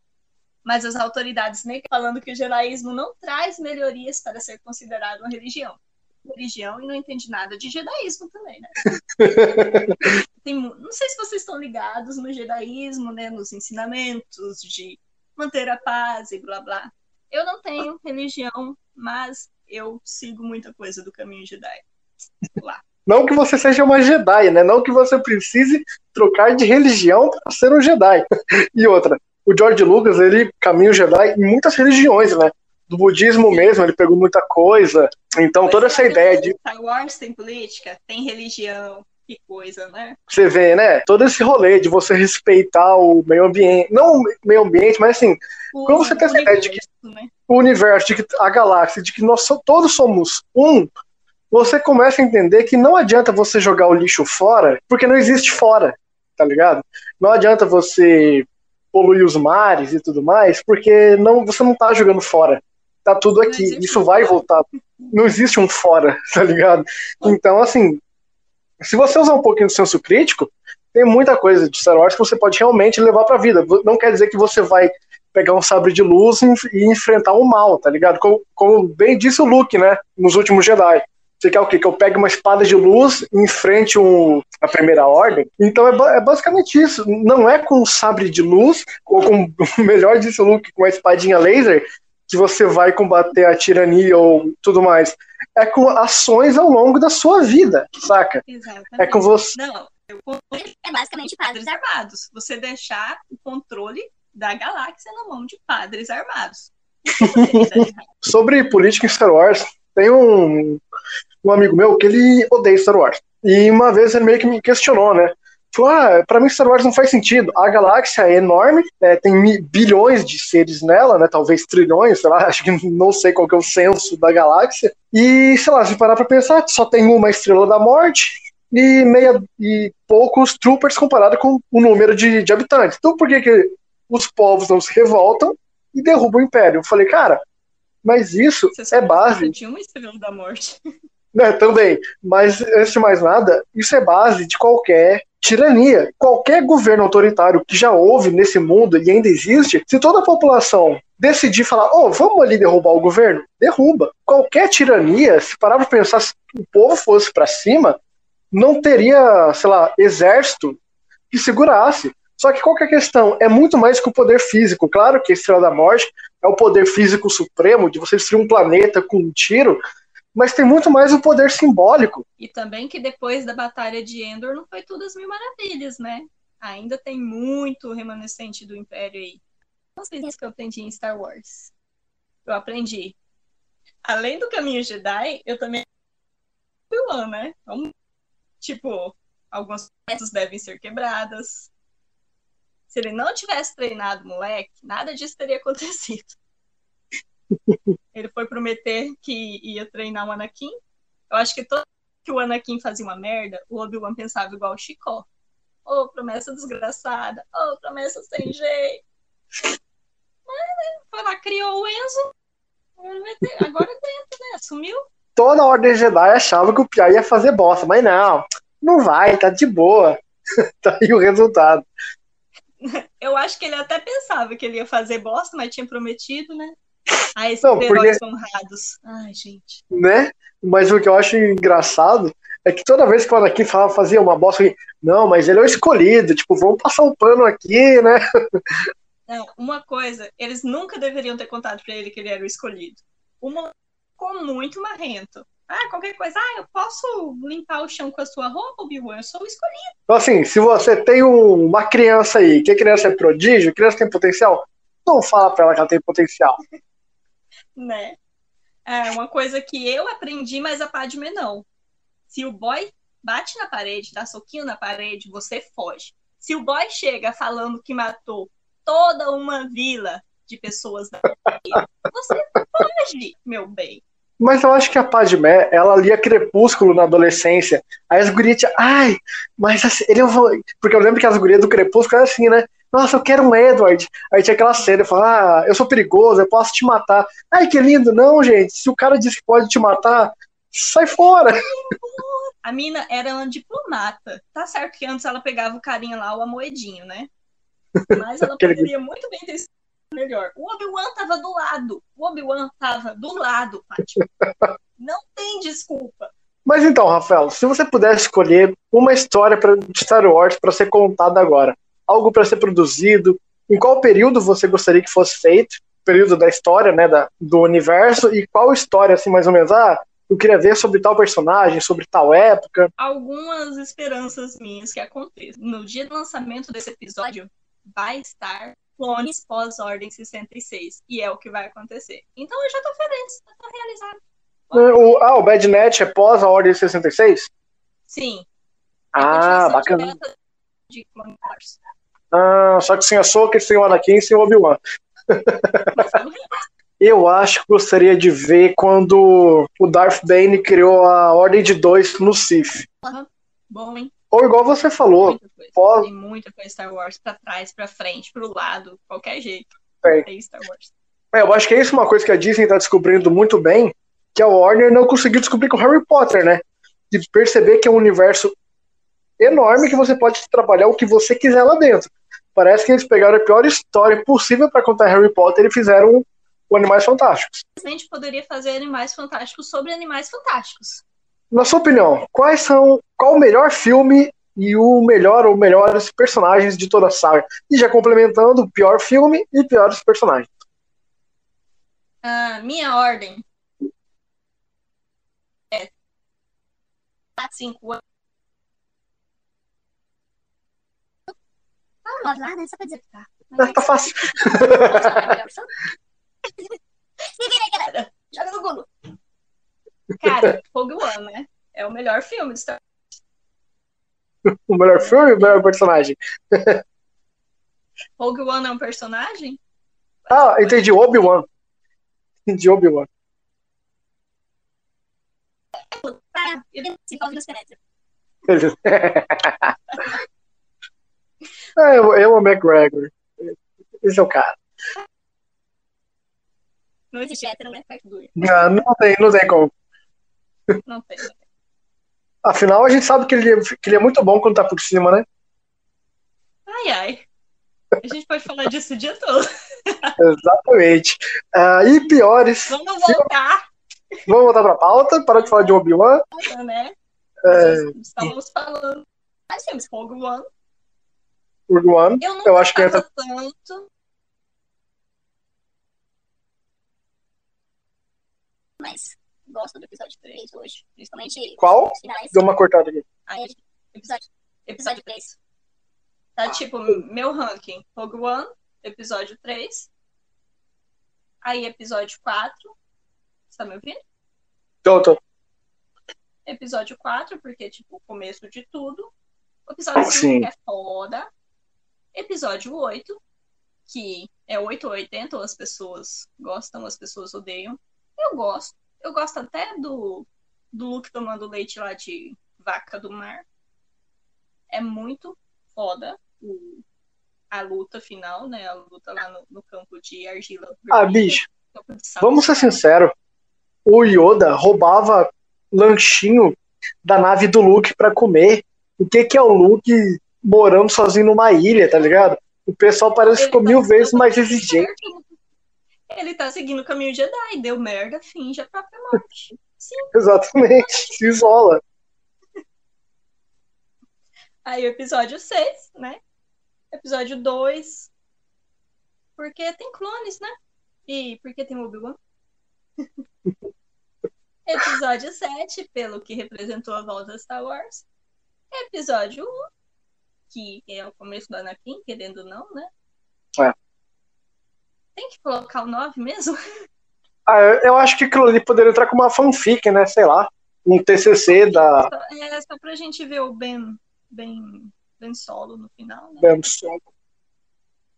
Mas as autoridades negam falando que o jedaísmo não traz melhorias para ser considerado uma religião. Religião e não entende nada de jedaísmo também, né? *laughs* Tem, não sei se vocês estão ligados no jedaísmo, né, nos ensinamentos de manter a paz e blá blá. Eu não tenho religião, mas eu sigo muita coisa do caminho Jedi. Lá. Não que você seja uma Jedi, né? Não que você precise trocar de religião para ser um Jedi. E outra, o George Lucas, ele caminha o Jedi em muitas religiões, né? Do budismo mesmo, ele pegou muita coisa. Então, toda essa ideia de. Star Wars tem política, tem religião, que coisa, né? Você vê, né? Todo esse rolê de você respeitar o meio ambiente. Não o meio ambiente, mas assim, o, quando você tem essa ideia de que né? o universo, de que a galáxia, de que nós todos somos um, você começa a entender que não adianta você jogar o lixo fora, porque não existe fora, tá ligado? Não adianta você poluir os mares e tudo mais, porque não, você não tá jogando fora. Tá tudo aqui. Isso vai voltar. Não existe um fora, *laughs* tá ligado? Então, assim, se você usar um pouquinho do senso crítico, tem muita coisa de Star Wars que você pode realmente levar pra vida. Não quer dizer que você vai pegar um sabre de luz e enfrentar o mal, tá ligado? Como, como bem disse o Luke, né? Nos últimos Jedi. Você quer o quê? Que eu pegue uma espada de luz e enfrente um, a primeira ordem? Então é, é, basicamente isso. Não é com um sabre de luz, ou com, *laughs* melhor disse o Luke, com uma espadinha laser, que você vai combater a tirania ou tudo mais. É com ações ao longo da sua vida, saca? Exatamente. É com você. Não, é basicamente padres armados. Você deixar o controle da galáxia na mão de padres armados. *laughs* Sobre política em Star Wars, tem um, um amigo meu que ele odeia Star Wars. E uma vez ele meio que me questionou, né? Ah, pra mim Star Wars não faz sentido. A galáxia é enorme, é, tem bilhões de seres nela, né? Talvez trilhões, sei lá, *laughs* acho que não sei qual que é o censo da galáxia. E, sei lá, se parar pra pensar, só tem uma estrela da morte e meia e poucos troopers comparado com o número de, de habitantes. Então por que, que os povos não se revoltam e derrubam o império? Eu falei, cara, mas isso é base. De uma estrela da morte. Né, também. Mas, antes de mais nada, isso é base de qualquer tirania. Qualquer governo autoritário que já houve nesse mundo e ainda existe, se toda a população decidir falar, oh, vamos ali derrubar o governo, derruba. Qualquer tirania, se parar para pensar, se o povo fosse para cima, não teria, sei lá, exército que segurasse. Só que qual que é questão? É muito mais que o poder físico. Claro que a Estrela da Morte é o poder físico supremo de você destruir um planeta com um tiro, mas tem muito mais o poder simbólico. E também que depois da Batalha de Endor não foi tudo as mil maravilhas, né? Ainda tem muito remanescente do Império aí. Não sei se que eu aprendi em Star Wars. Eu aprendi. Além do caminho Jedi, eu também vilã, né? Então, tipo, algumas peças devem ser quebradas, se ele não tivesse treinado moleque, nada disso teria *laughs* acontecido. Ele foi prometer que ia treinar o Anakin. Eu acho que todo que o Anakin fazia uma merda, o Obi-Wan pensava igual o Chicó. Ô, oh, promessa desgraçada. Ô, oh, promessa sem jeito. Mas, né, foi lá, criou o Enzo. Agora dentro, né? Sumiu. Toda a Ordem Jedi achava que o Pia ia fazer bosta, mas não. Não vai, tá de boa. *laughs* tá aí o resultado. Eu acho que ele até pensava que ele ia fazer bosta, mas tinha prometido, né? Ah, esses não, heróis porque... honrados. Ai, gente. Né? Mas o que eu acho engraçado é que toda vez que o Anakin falava, fazia uma bosta, não, mas ele é o escolhido, tipo, vamos passar um pano aqui, né? Não, uma coisa, eles nunca deveriam ter contado para ele que ele era o escolhido. Uma ficou muito marrento. Ah, qualquer coisa, ah, eu posso limpar o chão com a sua roupa, Obi-Wan? Eu sou o escolhido. Então, assim, se você tem um, uma criança aí, que a criança é prodígio, a criança tem potencial, não fala pra ela que ela tem potencial. Né? É uma coisa que eu aprendi, mas a Padme não. Se o boy bate na parede, dá soquinho na parede, você foge. Se o boy chega falando que matou toda uma vila de pessoas da você foge, meu bem. Mas eu acho que a Padmé, ela lia Crepúsculo na adolescência. Aí as gurias, ai, mas assim, ele eu vou. Porque eu lembro que as gurias do Crepúsculo eram assim, né? Nossa, eu quero um Edward. Aí tinha aquela cena, eu falava, ah, eu sou perigoso, eu posso te matar. Ai, que lindo. Não, gente, se o cara diz que pode te matar, sai fora. *laughs* A mina era uma diplomata. Tá certo que antes ela pegava o carinha lá, o amoedinho, né? Mas ela *laughs* poderia muito bem ter sido melhor. O Obi-Wan tava do lado. O Obi-Wan tava do lado. Não tem desculpa. Mas então, Rafael, se você pudesse escolher uma história para Star Wars para ser contada agora, algo para ser produzido, em qual período você gostaria que fosse feito? Período da história, né, da, do universo e qual história, assim, mais ou menos? Ah, eu queria ver sobre tal personagem, sobre tal época. Algumas esperanças minhas que aconteçam. No dia do lançamento desse episódio, vai estar clones pós-ordem 66. E é o que vai acontecer. Então eu já tô feliz, eu tô realizado. O, ah, o Bad Net é pós a ordem 66? Sim. Ah, bacana. De Clone Wars. Ah, só que sem a Soca, sem o Anakin sem o Obi-Wan. *laughs* Eu acho que gostaria de ver quando o Darth Bane criou a Ordem de Dois no Sith. Uhum. Bom, hein? Ou igual você falou. Muita coisa. Pós... Tem muita coisa Star Wars pra trás, pra frente, pro lado, qualquer jeito. É. Tem Star Wars. É, eu acho que é isso uma coisa que a Disney tá descobrindo muito bem, que a Warner não conseguiu descobrir com Harry Potter, né? De perceber que é um universo enorme que você pode trabalhar o que você quiser lá dentro. Parece que eles pegaram a pior história possível para contar Harry Potter e fizeram o Animais Fantásticos. A gente poderia fazer Animais Fantásticos sobre Animais Fantásticos. Na sua opinião, quais são qual o melhor filme e o melhor ou melhores personagens de toda a saga? E já complementando, pior filme e piores personagens. Uh, minha ordem é 5 anos. Vamos lá, né? Só pra dizer que tá. Ah, tá fácil. Se vira galera. Joga no Google. Cara, Rogue One, né? É o melhor filme de Star Wars. O melhor filme ou o melhor personagem? Rogue One é um personagem? Ah, entendi. Obi-Wan. De Obi-Wan. Eu *laughs* é, eu amo McGregor. Esse é o cara. Não existe hétero, né? Não, não tem, não tem como. Não tem. Afinal, a gente sabe que ele, que ele é muito bom quando tá por cima, né? Ai, ai. A gente pode falar disso o dia todo. *laughs* Exatamente. Uh, e piores. Vamos voltar. Vamos voltar pra pauta, parar de falar de Obi-Wan. Né? É... Estávamos falando mais filmes, Rogue One. One, eu, não eu acho que entra... tanto. Mas gosto do episódio 3 hoje. Principalmente. Qual? Deu uma cortada aqui. Aí, episódio, episódio 3. Tá tipo, meu ranking: Rogue One, episódio 3. Aí, episódio 4. Você tá me ouvindo? Tô, tô. Episódio 4, porque, tipo, o começo de tudo. O episódio 5 é foda. Episódio 8, que é 8 ou 80, ou as pessoas gostam, as pessoas odeiam. Eu gosto. Eu gosto até do, do Luke tomando leite lá de vaca do mar. É muito foda o, a luta final, né? A luta lá no, no campo de argila. Ah, bicho. Vamos ser sinceros. O Yoda roubava lanchinho da nave do Luke para comer. O que, que é o Luke morando sozinho numa ilha, tá ligado? O pessoal parece que ficou tá mil vezes mais exigente. Ele tá seguindo o caminho Jedi, deu merda, finge a própria morte. Sim. Exatamente, se isola. Aí o episódio 6, né? Episódio 2. Porque tem clones, né? E porque tem Obi-Wan. *laughs* Episódio 7, pelo que representou a volta a Star Wars. Episódio 1, que é o começo do Anakin, querendo ou não, né? É. Tem que colocar o 9 mesmo? *laughs* Ah, eu acho que aquilo ali poderia entrar como uma fanfic, né? Sei lá. Um TCC da. É só pra gente ver o Ben, ben, ben Solo no final, né? Ben Solo.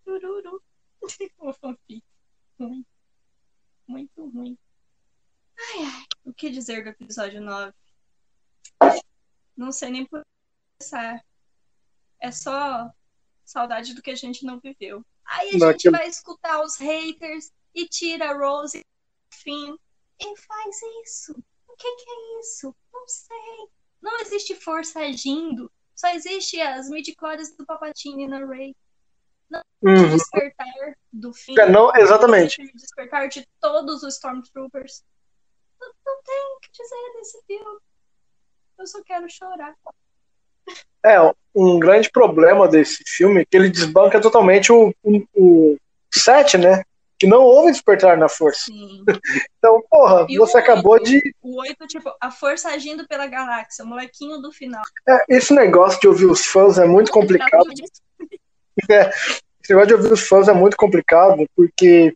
Tururu. *laughs* o fanfic. Ruim. Muito ruim. Ai, ai. O que dizer do episódio 9? Não sei nem por começar. É só saudade do que a gente não viveu. Aí a não, gente que... vai escutar os haters e tira a Rose fim e faz isso. O que, que é isso? Não sei. Não existe força agindo. Só existe as midichlorians do Papatini na Ray. Não uhum. despertar do fim. É, não, exatamente. Despertar de todos os Stormtroopers. Não, não tem o que dizer desse filme. Eu só quero chorar. É, um grande problema desse filme é que ele desbanca totalmente o, o, o set, né? Que não houve despertar na força. Sim. *laughs* então, porra, e você acabou 8, de. O 8, tipo, a força agindo pela galáxia, o molequinho do final. É, esse negócio de ouvir os fãs é muito complicado. *laughs* É, esse negócio de ouvir os fãs é muito complicado, porque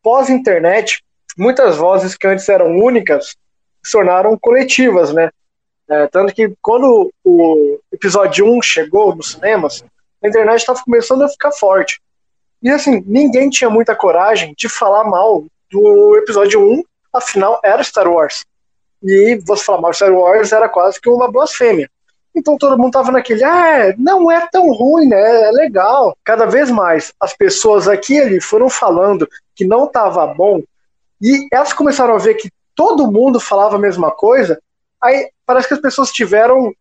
pós-internet, muitas vozes que antes eram únicas se tornaram coletivas, né? É, tanto que quando o episódio 1 chegou nos cinemas, a internet estava começando a ficar forte. E assim, ninguém tinha muita coragem de falar mal do episódio 1, afinal era Star Wars. E você falar mal de Star Wars era quase que uma blasfêmia. Então todo mundo tava naquele, ah, não é tão ruim, né? É legal. Cada vez mais as pessoas aqui e ali foram falando que não tava bom, e elas começaram a ver que todo mundo falava a mesma coisa, Aí parece que as pessoas tiveram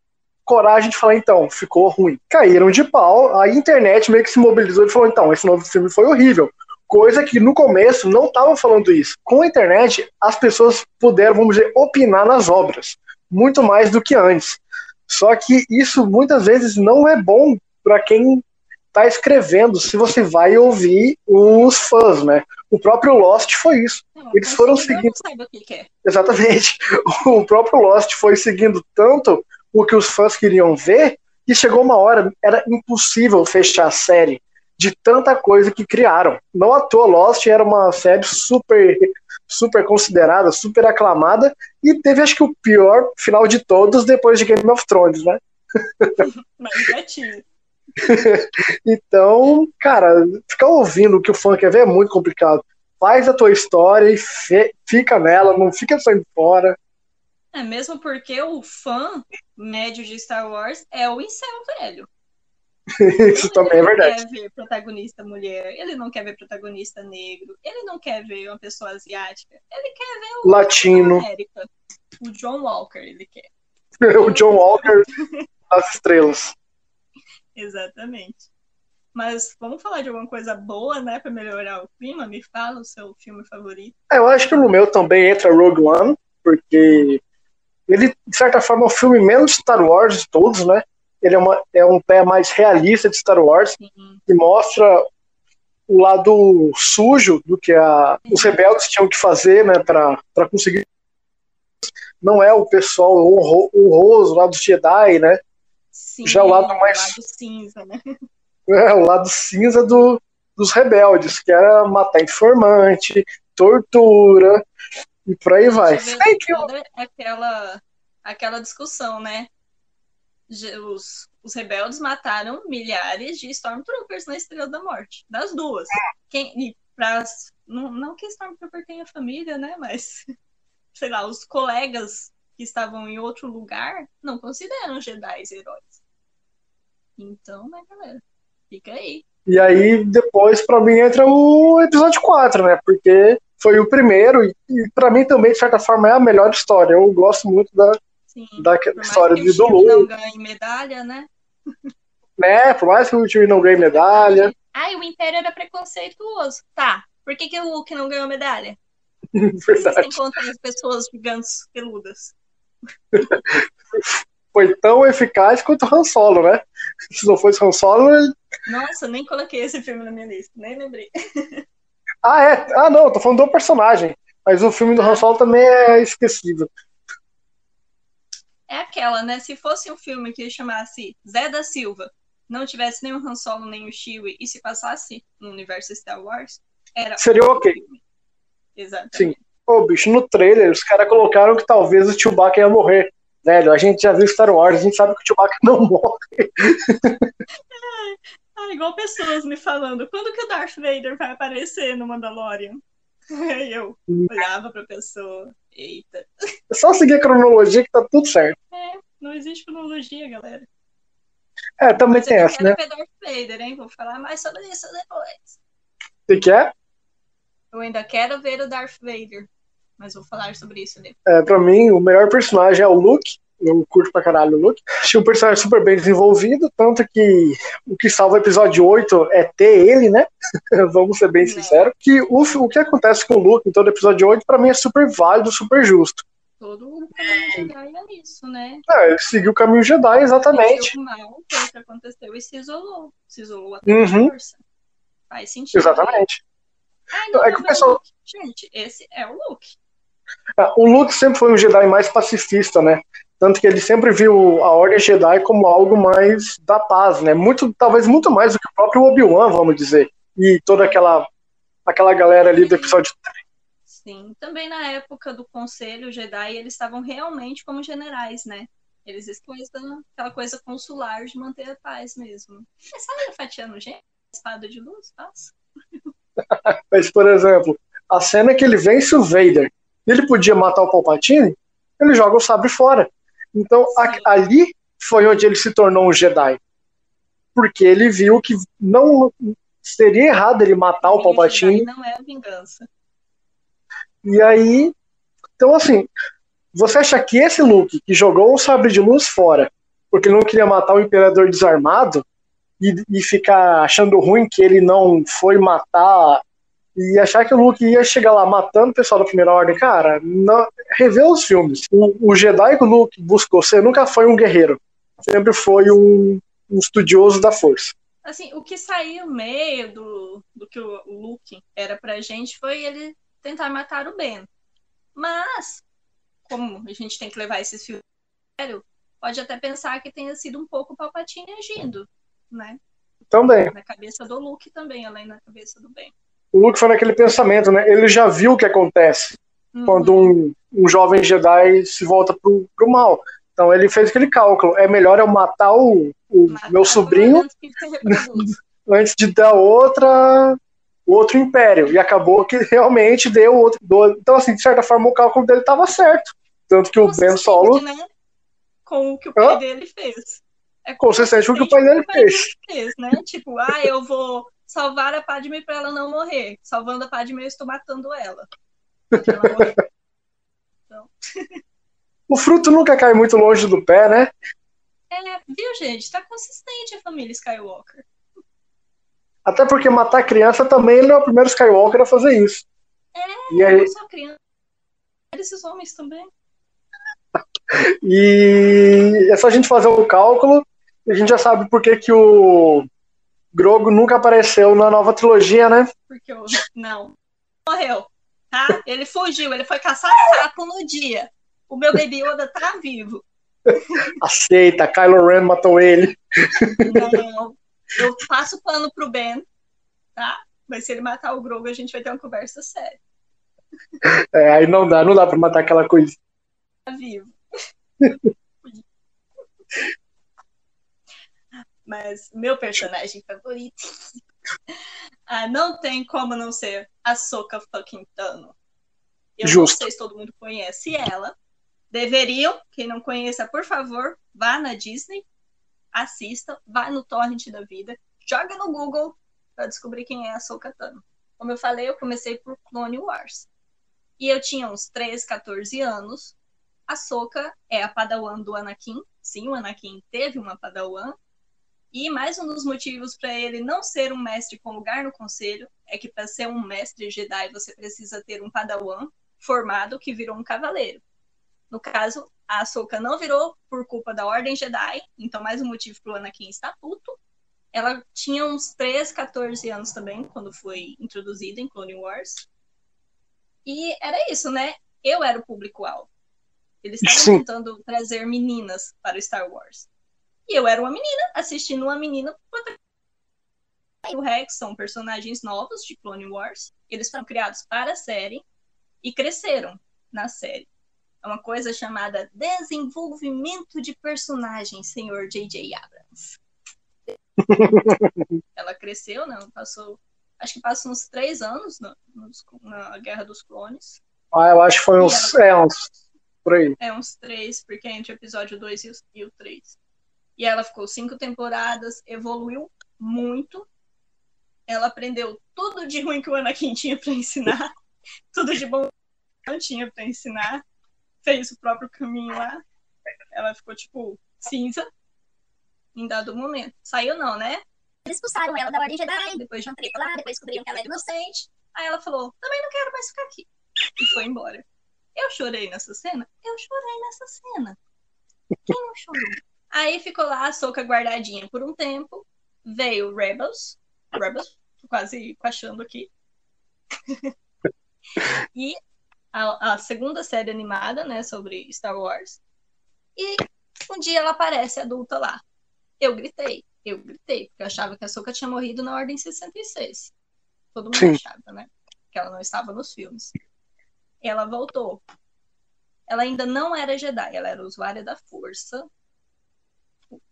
coragem de falar, então, ficou ruim. Caíram de pau, a internet meio que se mobilizou e falou, então, esse novo filme foi horrível. Coisa que no começo não estavam falando isso. Com a internet, as pessoas puderam, vamos dizer, opinar nas obras, muito mais do que antes. Só que isso muitas vezes não é bom para quem está escrevendo, se você vai ouvir os fãs, né? O próprio Lost foi isso. Não, Eles foram seguindo. É. Exatamente. *laughs* O próprio Lost foi seguindo tanto o que os fãs queriam ver que chegou uma hora, era impossível fechar a série de tanta coisa que criaram. Não à toa, Lost era uma série super, super considerada, super aclamada e teve, acho que, o pior final de todos depois de Game of Thrones, né? *laughs* Mas gatinho. *laughs* então, cara, ficar ouvindo o que o fã quer ver é muito complicado. Faz a tua história e fica nela, não fica saindo fora. É mesmo porque o fã médio de Star Wars é o incel velho. *laughs* Isso então, também é verdade. Ele não quer ver protagonista mulher, ele não quer ver protagonista negro, ele não quer ver uma pessoa asiática, ele quer ver o latino. América. O John Walker, ele quer. *laughs* o John Walker das estrelas. Exatamente. Mas vamos falar de alguma coisa boa, né, para melhorar o clima? Me fala o seu filme favorito. É, eu acho que no meu também entra Rogue One, porque ele, de certa forma, é o filme menos Star Wars de todos, né? Ele é, uma, é um pé mais realista de Star Wars, Sim. que mostra o lado sujo do que a, os rebeldes tinham que fazer, né, para conseguir. Não é o pessoal honroso lá dos Jedi, né? Sim, Já o lado mais. O lado cinza, né? *laughs* É, o lado cinza do, dos rebeldes, que era matar informante, tortura, e por aí vai. Thank you. Aquela, aquela discussão, né? os, os rebeldes mataram milhares de Stormtroopers na Estrela da Morte. Das duas. Quem, e pra, não, não que Stormtrooper tenha família, né? Mas, *laughs* sei lá, os colegas que estavam em outro lugar não consideram Jedi heróis. Então, né, galera? Fica aí. E aí, depois, pra mim, entra o episódio 4, né? Porque foi o primeiro, e, e para mim também, de certa forma, é a melhor história. Eu gosto muito da, Sim, da por mais história o time não ganhe medalha, né? Né? Por mais que o time não ganhe medalha. Ai, o Império era preconceituoso. Tá. Por que, que o Luke não ganhou medalha? *laughs* Verdade. têm contra as pessoas gigantes peludas. Foi tão eficaz quanto o Han Solo, né? *laughs* Se não fosse Han Solo. Nossa, nem coloquei esse filme na minha lista, nem lembrei. *laughs* Ah, é? Ah, não, tô falando do personagem. Mas o filme do Han Solo também é esquecível. É aquela, né? Se fosse um filme que chamasse Zé da Silva, não tivesse nem o Han Solo nem o Chewie e se passasse no universo Star Wars, era Seria ok. Exatamente. Sim. Ô, bicho, no trailer, os caras colocaram que talvez o Chewbacca ia morrer. Velho, a gente já viu Star Wars, a gente sabe que o Chewbacca não *laughs* morre. Ah, igual pessoas me falando, quando que o Darth Vader vai aparecer no Mandalorian? *laughs* Aí eu olhava pra pessoa, eita, É só seguir a cronologia que tá tudo certo. é, não existe cronologia, galera. É, também Mas tem essa, né? ver Darth Vader, hein? Vou falar mais sobre isso depois. O que é? Eu ainda quero ver o Darth Vader, mas vou falar sobre isso depois. É, pra mim, o melhor personagem é o Luke. Eu curto pra caralho o Luke. Achei um personagem super bem desenvolvido, tanto que o que salva o episódio 8 é ter ele, né? *laughs* Vamos ser bem Né. sinceros. Que o, o que acontece com o Luke em todo episódio 8, pra mim, é super válido, super justo. Todo o caminho Jedi é isso, né? É, ele seguiu o caminho Jedi, exatamente. O mal, foi o que aconteceu e se isolou. Se isolou até Uhum. a força. Faz sentido. Exatamente. Ai, não, É é que o meu pessoal-. Gente, esse é o Luke. Ah, O Luke sempre foi um Jedi mais pacifista, né? Tanto que ele sempre viu a Ordem Jedi como algo mais da paz, né? Muito, talvez muito mais do que o próprio Obi-Wan, vamos dizer. E toda aquela, aquela galera ali do episódio Sim. Também na época do Conselho Jedi, eles estavam realmente como generais, né? Eles estavam aquela coisa consular de manter a paz mesmo. Mas sabe fatiando gente? Espada de luz, passa. *laughs* *laughs* Mas, por exemplo, a cena que ele vence o Vader, e ele podia matar o Palpatine, ele joga o sabre fora. Então, a- ali foi onde ele se tornou um Jedi. Porque ele viu que não seria errado ele matar o Palpatine. Jedi não é vingança. E aí, então assim, você acha que esse Luke que jogou o sabre de luz fora, porque não queria matar o Imperador desarmado, e, e ficar achando ruim que ele não foi matar, e achar que o Luke ia chegar lá matando o pessoal da Primeira Ordem, cara, não, os filmes. O, o Jedi que o Luke buscou ser nunca foi um guerreiro, sempre foi um, um estudioso da força. Assim, o que saiu meio do, do que o, Luke era pra gente foi ele tentar matar o Ben. Mas, como a gente tem que levar esses filmes pode até pensar que tenha sido um pouco o Palpatine agindo, né? Também. Na cabeça do Luke também, além da cabeça do Ben. O Luke foi naquele pensamento, né? Ele já viu o que acontece. Uhum. quando um, um jovem Jedi se volta pro, pro mal. Então ele fez aquele cálculo. É melhor eu matar o, o Matar meu sobrinho *laughs* antes de dar outra outro império. E acabou que *laughs* realmente deu outro. Então, assim, de certa forma, o cálculo dele estava certo. Tanto que o Ben Solo, né? Com o que o pai Hã? dele fez. É consistente com o que o pai dele fez. fez, né? *laughs* Tipo, ah, eu vou salvar a Padme pra ela não morrer. Salvando a Padme, eu estou matando ela. Ela morrer. *laughs* O fruto nunca cai muito longe do pé, né? É, viu, gente? Tá consistente a família Skywalker. Até porque matar criança também ele não é o primeiro Skywalker a fazer isso. E aí, Não só criança. Esses homens também. *laughs* E é só a gente fazer o cálculo e a gente já sabe por que, que o Grogo nunca apareceu na nova trilogia, né? Porque eu. Não. Morreu. Tá? Ele fugiu, ele foi caçar sapo no dia. O meu Baby Yoda tá vivo. Aceita, Kylo Ren matou ele. Não. Eu passo pano pro Ben, tá? Mas se ele matar o Grogu, a gente vai ter uma conversa séria. É, aí não dá, não dá pra matar aquela coisa. Tá vivo. *laughs* Mas meu personagem favorito. *laughs* ah, não tem como não ser a Soca fucking Tano. Eu Justo. não sei se todo mundo conhece ela. Deveriam, quem não conheça, por favor, vá na Disney, assista, vá no Torrent da Vida, joga no Google para descobrir quem é a Soca Tano. Como eu falei, eu comecei por Clone Wars. E eu tinha uns 13, 14 anos. A Soca é a padawan do Anakin. Sim, o Anakin teve uma padawan. E mais um dos motivos para ele não ser um mestre com lugar no conselho é que para ser um mestre Jedi você precisa ter um padawan formado que virou um cavaleiro. No caso, a Ahsoka não virou por culpa da Ordem Jedi, então mais um motivo para o Anakin estar puto. Ela tinha uns 13, 14 anos também, quando foi introduzida em Clone Wars. E era isso, né? Eu era o público-alvo. Eles estavam tentando trazer meninas para o Star Wars. E eu era uma menina, assistindo uma menina. O Rex são personagens novos de Clone Wars. Eles foram criados para a série e cresceram na série. É uma coisa chamada desenvolvimento de personagem, senhor J.J. Abrams. *laughs* ela cresceu, né? Passou, acho que passou uns três anos na, na Guerra dos Clones. Ah, eu acho que foi uns, ela, é, uns por aí. É, uns três, porque é entre o episódio 2 e o 3. E ela ficou cinco temporadas, evoluiu muito. Ela aprendeu tudo de ruim que o Anakin tinha para ensinar, *laughs* tudo de bom que não tinha para ensinar. Fez o próprio caminho lá. Ela ficou, tipo, cinza em dado momento. Saiu não, né? Eles expulsaram ela da Ordem Jedi, depois de um treta lá, depois descobriram que ela era inocente. Aí ela falou, também não quero mais ficar aqui. E foi embora. Eu chorei nessa cena? Eu chorei nessa cena. Quem não chorou? Aí ficou lá a soca guardadinha por um tempo. Veio Rebels. Rebels, quase achando aqui. *laughs* e a, a, segunda série animada, né, sobre Star Wars. E um dia ela aparece adulta lá. Eu gritei, eu gritei, porque eu achava que a Soca tinha morrido na Ordem 66. Todo mundo Sim. achava, né? Que ela não estava nos filmes. Ela voltou. Ela ainda não era Jedi, ela era usuária da Força.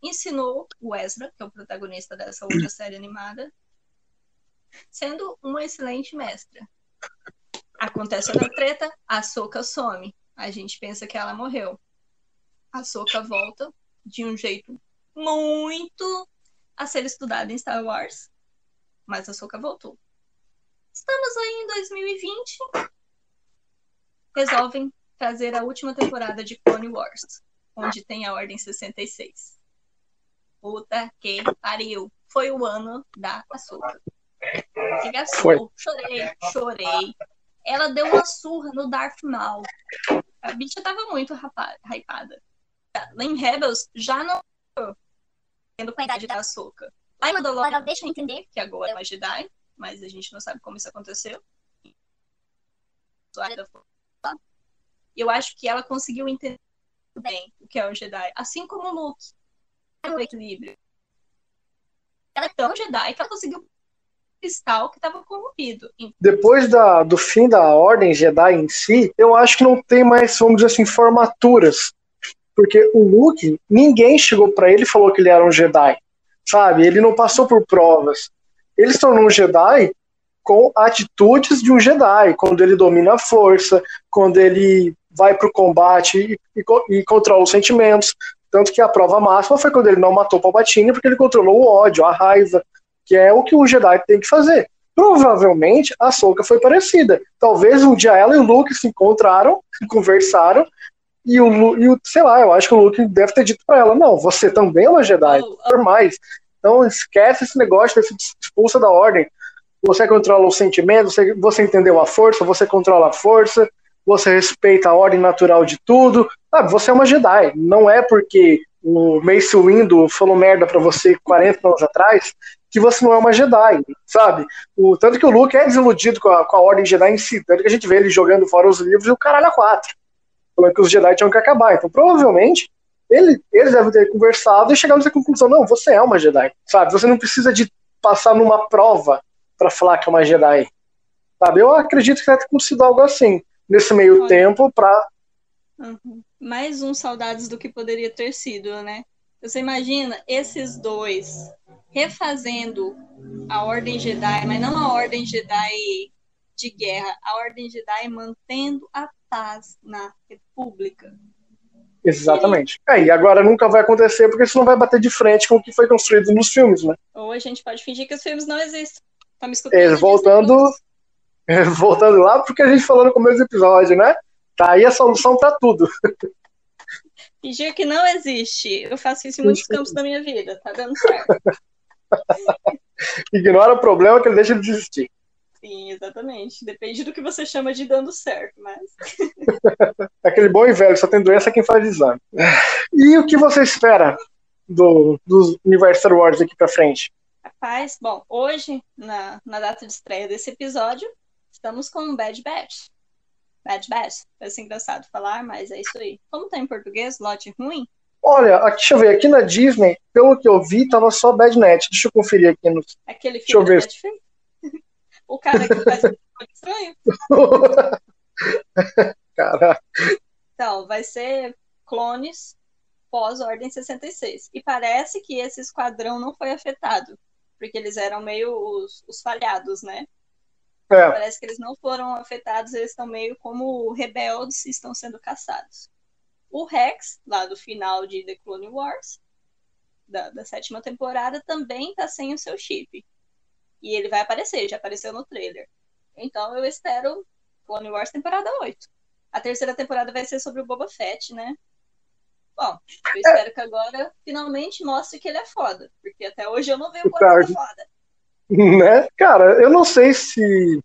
Ensinou o Ezra, que é o protagonista dessa outra *clears throat* série animada, sendo uma excelente mestra. Acontece a treta, a Soca some. A gente pensa que ela morreu. A Soca volta de um jeito muito a ser estudado em Star Wars, mas a Soca voltou. Estamos aí em 2020. Resolvem trazer a última temporada de Clone Wars, onde tem a Ordem 66. Puta que pariu. Foi o ano da Açúcar. Regaçou. Chorei, chorei. Ela deu uma surra no Darth Maul. A bicha tava muito hypada. Em Rebels já não tendo com a idade da Ahsoka. Lá em Mandalorian deixa entender que agora é uma Jedi, mas a gente não sabe como isso aconteceu. Eu acho que ela conseguiu entender bem o que é um Jedi, assim como o Luke. O equilíbrio. Ela é tão Jedi que ela conseguiu cristal que estava corrompido. Depois da, do fim da Ordem Jedi em si, eu acho que não tem mais, vamos dizer assim, formaturas porque o Luke, ninguém chegou para ele e falou que ele era um Jedi, sabe? Ele não passou por provas. Ele se tornou um Jedi com atitudes de um Jedi, quando ele domina a força, quando ele vai para o combate e, e, e, controla os sentimentos. Tanto que a prova máxima foi quando ele não matou Palpatine, porque ele controlou o ódio, a raiva, que é o que o Jedi tem que fazer. Provavelmente a Soka foi parecida. Talvez um dia ela e o Luke se encontraram, *laughs* conversaram e o, e o, sei lá, eu acho que o Luke deve ter dito para ela: não, você também é uma Jedi, por mais. Então esquece esse negócio, se expulsa da ordem. Você controla os sentimentos, você, você entendeu a força, você controla a força, você respeita a ordem natural de tudo. Sabe, você é uma Jedi. Não é porque o Mace Windu falou merda para você 40 anos atrás que você não é uma Jedi, sabe? O, tanto que o Luke é desiludido com a, com a ordem Jedi em si, tanto que a gente vê ele jogando fora os livros e o caralho a quatro falando que os Jedi tinham que acabar. Então, provavelmente, ele, eles devem ter conversado e chegado à conclusão: não, você é uma Jedi, sabe? Você não precisa de passar numa prova para falar que é uma Jedi, sabe? Eu acredito que deve ter acontecido algo assim nesse meio Olha. tempo para uhum. mais um saudades do que poderia ter sido, né? Você imagina esses dois refazendo a Ordem Jedi, mas não a Ordem Jedi de guerra, a Ordem Jedi mantendo a paz na República. Exatamente. É, e agora nunca vai acontecer porque isso não vai bater de frente com o que foi construído nos filmes, né? Ou a gente pode fingir que os filmes não existem. Tá me escutando? É, voltando, *laughs* voltando lá porque a gente falou no começo do episódio, né? Tá aí a solução para tudo. *laughs* Fingir que não existe. Eu faço isso em muitos campos da minha vida. Tá dando certo. *laughs* Ignora o problema que ele deixa de existir. Sim, exatamente. Depende do que você chama de dando certo, mas. Aquele bom e velho, só tem doença quem faz exame. E o que você espera do, do universo Star Wars daqui pra frente? Rapaz, bom, hoje, na, na data de estreia desse episódio, estamos com um Bad Batch. Bad Batch. Parece engraçado falar, mas é isso aí. Como tá em português, lote ruim? Olha, aqui, deixa eu ver, aqui na Disney, pelo que eu vi, tava só Bad Net. Deixa eu conferir aqui no. Aquele filme deixa eu ver. o cara que faz estranho. *laughs* Caraca. Então, vai ser clones pós-Ordem 66. E parece que esse esquadrão não foi afetado, porque eles eram meio os, os falhados, né? É. Parece que eles não foram afetados, eles estão meio como rebeldes e estão sendo caçados. O Rex, lá do final de The Clone Wars, da, da sétima temporada, também está sem o seu chip. E ele vai aparecer, já apareceu no trailer. Então eu espero Clone Wars temporada 8. A terceira temporada vai ser sobre o Boba Fett, né? Bom, eu espero que agora finalmente mostre que ele é foda. Porque até hoje eu não vi o Boba foda. Né? Cara, eu não sei se.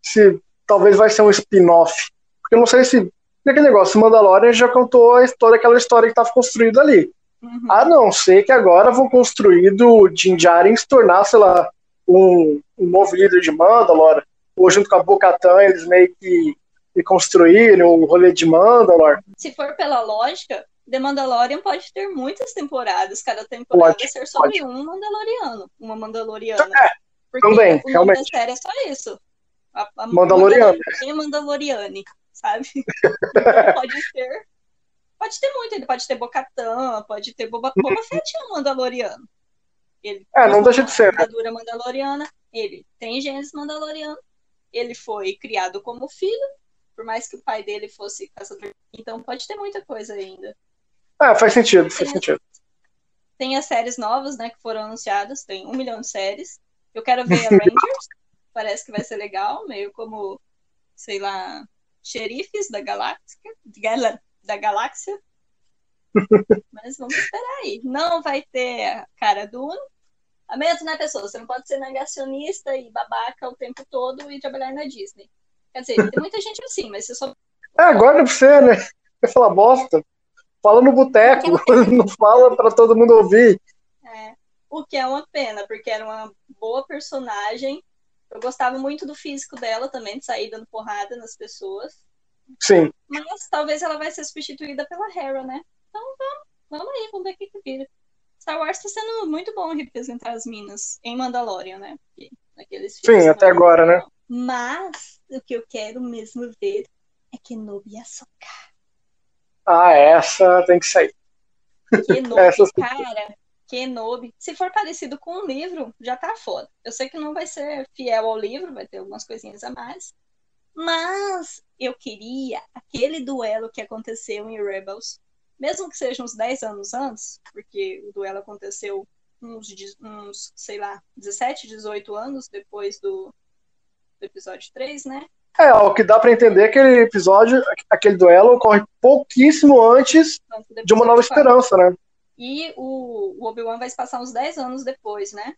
Se talvez vai ser um spin-off. Porque eu não sei se aquele negócio, Mandalorian já contou a história, aquela história que estava construída ali. Uhum. A não ser que agora vão construir do Din Djarin se tornar, sei lá, um, um novo líder de Mandalor, ou junto com a Bo-Katan eles meio que, que construíram o rolê de Mandalor. Se for pela lógica, The Mandalorian pode ter muitas temporadas, cada temporada pode, ser sobre pode. um Mandaloriano, uma Mandaloriana. É, porque também, o realmente. da série é só isso. A, a Mandaloriana. Mandaloriane sabe? Então, *laughs* pode ter. Pode ter muito, ele pode ter Bocatã, pode ter Boba, Boba Fett é um Mandaloriano. Ele é, não deixa de ser. Né? Mandaloriana, ele tem genes Mandaloriano, ele foi criado como filho, por mais que o pai dele fosse caçador. Então pode ter muita coisa ainda. Ah, faz sentido, faz tem sentido. tem as séries novas, né, que foram anunciadas, tem um milhão de séries. Eu quero ver *laughs* a Rangers, parece que vai ser legal, meio como, sei lá, xerifes da galáxia, da galáxia. *laughs* Mas vamos esperar aí. Não vai ter a cara do Uno. A mesma né, pessoa? Você não pode ser negacionista e babaca o tempo todo e trabalhar na Disney. Quer dizer, tem muita gente assim, mas você só. É, agora pra você, né? Você fala bosta. Fala no boteco, *laughs* *laughs* não fala para todo mundo ouvir. É, o que é uma pena, porque era uma boa personagem eu gostava muito do físico dela também, de sair dando porrada nas pessoas. Sim. Mas talvez ela vai ser substituída pela Hera, né? Então vamos, vamos aí, vamos ver o que, que vira. Star Wars está sendo muito bom representar as minas em Mandalorian, né? Naqueles Sim, até agora, né? Mas o que eu quero mesmo ver é Kenobi e Ahsoka. Ah, essa tem que sair. Kenobi, *laughs* essa... cara, Kenobi. Se for parecido com o livro, já tá foda. Eu sei que não vai ser fiel ao livro, vai ter algumas coisinhas a mais. Mas eu queria aquele duelo que aconteceu em Rebels, mesmo que seja uns 10 anos antes, porque o duelo aconteceu uns, uns sei lá, 17, 18 anos depois do, do episódio 3, né? É, o que dá para entender é que aquele episódio, aquele duelo ocorre pouquíssimo antes de uma nova esperança, né? E o, o Obi-Wan vai se passar uns 10 anos depois, né?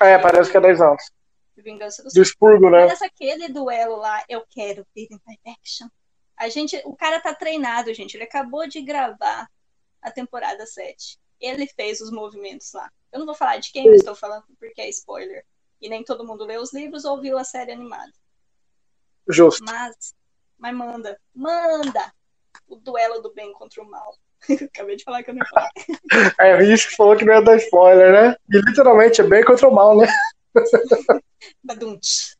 É, parece que é 10 anos. Vingança do, do expurgo, né? Mas aquele duelo lá, eu quero ver em live action. A gente, o cara tá treinado, gente. Ele acabou de gravar a temporada 7. Ele fez os movimentos lá. Eu não vou falar de quem eu estou falando porque é spoiler. E nem todo mundo leu os livros ou viu a série animada. Justo. Mas, mas manda, manda o duelo do bem contra o mal. *laughs* Acabei de falar que eu não ia falar. *laughs* É, isso que falou que não ia dar spoiler, né? E literalmente é bem contra o mal, né? *laughs* Badunt.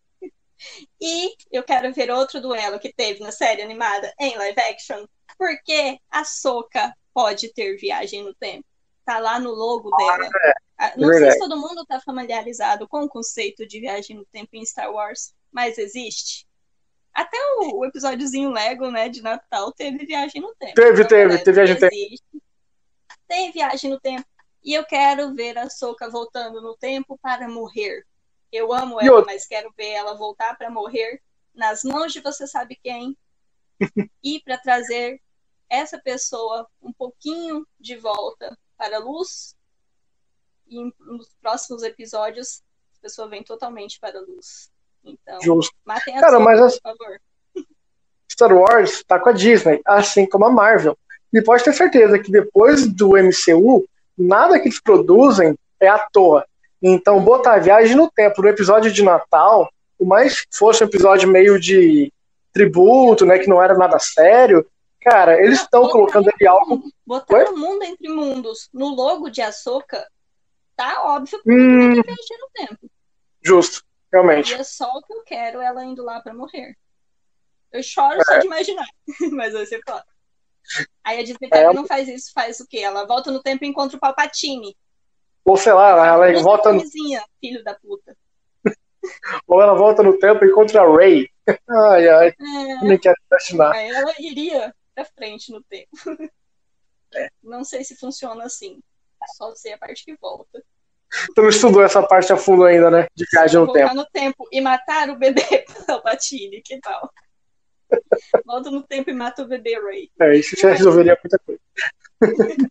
E eu quero ver outro duelo que teve na série animada em live action, porque a Soca pode ter viagem no tempo. Tá lá no logo dela. é. Ah, Não verdade. sei se todo mundo tá familiarizado com o conceito de viagem no tempo em Star Wars, mas existe. Até o, o episódiozinho Lego, né, de Natal, teve viagem no tempo. Teve, Então, teve, teve viagem no tempo. Tem viagem no tempo. E eu quero ver a Soca voltando no tempo para morrer. Eu amo ela, mas quero ver ela voltar para morrer nas mãos de você sabe quem *laughs* e para trazer essa pessoa um pouquinho de volta para a luz. E nos próximos episódios, a pessoa vem totalmente para a luz. Então, Justo. matem a Cara, mas as- por favor. *laughs* Star Wars tá com a Disney, assim como a Marvel. E pode ter certeza que depois do MCU, nada que eles produzem é à toa. Então, botar a viagem no tempo no episódio de Natal, por mais que fosse um episódio meio de tributo, né, que não era nada sério, cara, eles estão colocando ali algo. Botar o mundo entre mundos no logo de Ahsoka, tá óbvio que Hum. viagem no tempo. Justo, E realmente. é só o que eu quero, ela indo lá pra morrer. Eu choro só de imaginar, *laughs* mas vai ser foda. Aí a Disney É. e não faz isso, faz o quê? Ela volta no tempo e encontra o Palpatine. Ou sei lá, ela Usa volta, a no- camisinha, filho da puta. *laughs* ou ela volta no tempo e encontra a Rey. *laughs* Ai, ai, É, nem quero imaginar. aí ela iria pra frente no tempo. É. Não sei se funciona assim. Só sei a parte que volta. *laughs* Tu não estudou essa parte a fundo ainda, né? De viagem no voltar tempo. no tempo e matar o bebê *laughs* Palpatine, que tal? Volta no tempo e mata o bebê Ray. É, isso já resolveria muita coisa. *laughs*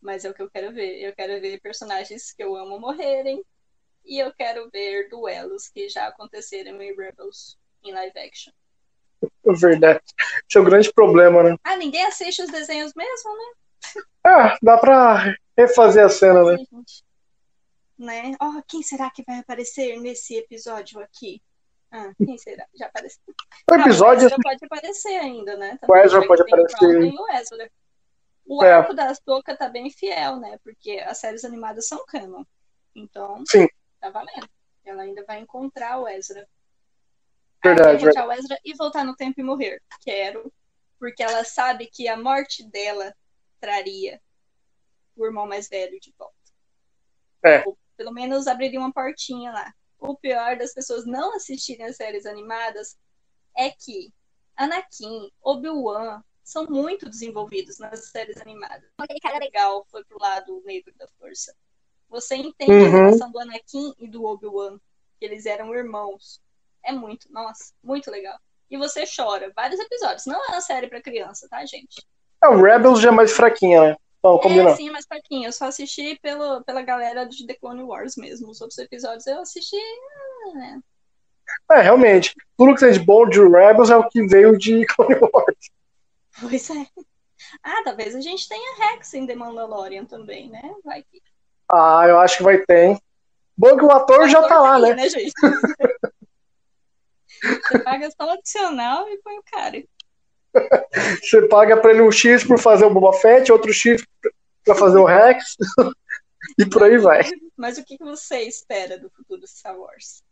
Mas é o que eu quero ver. Eu quero ver personagens que eu amo morrerem. E eu quero ver duelos que já aconteceram em Rebels em live action. É verdade. Esse é o grande problema, né? Ah, ninguém assiste os desenhos mesmo, né? Ah, dá pra refazer a cena, né? Gente. Né? Oh, quem será que vai aparecer nesse episódio aqui? Ah, quem será? Já apareceu. O episódio, Ah, o Ezra pode aparecer ainda, né? O Ezra já que pode o aparecer. O Ezra. O É. arco da Ahsoka tá bem fiel, né? Porque as séries animadas são canon. Então, Sim. tá valendo. Ela ainda vai encontrar o Ezra. Verdade, vai o Ezra e voltar no tempo e morrer. Quero. Porque ela sabe que a morte dela traria o irmão mais velho de volta. É. pelo menos abriria uma portinha lá. O pior das pessoas não assistirem as séries animadas é que Anakin, Obi-Wan são muito desenvolvidos nas séries animadas. Aquele cara legal foi pro lado negro da força. Você entende a Uhum. relação do Anakin e do Obi-Wan, que eles eram irmãos. É muito, nossa, muito legal. E você chora vários episódios. Não é uma série pra criança, tá, gente? é, o Rebels já é mais fraquinha, né? Então, É, combinando. sim, mas pouquinho. Eu só assisti pelo, pela galera de The Clone Wars mesmo. Os outros episódios eu assisti. né? É, realmente. Tudo que tem de bom de Rebels é o que veio de *laughs* Clone Wars. Pois é. Ah, talvez a gente tenha Rex em The Mandalorian também, né? Vai que. Ah, eu acho que vai ter, hein? Bom que o ator já tá lá, né? gente? *laughs* Você paga só o adicional e põe o cara. *laughs* Você paga pra ele um X por fazer o Boba Fett, outro X pra fazer o Rex. *laughs* e por aí vai. Mas o que você espera do futuro de Star Wars?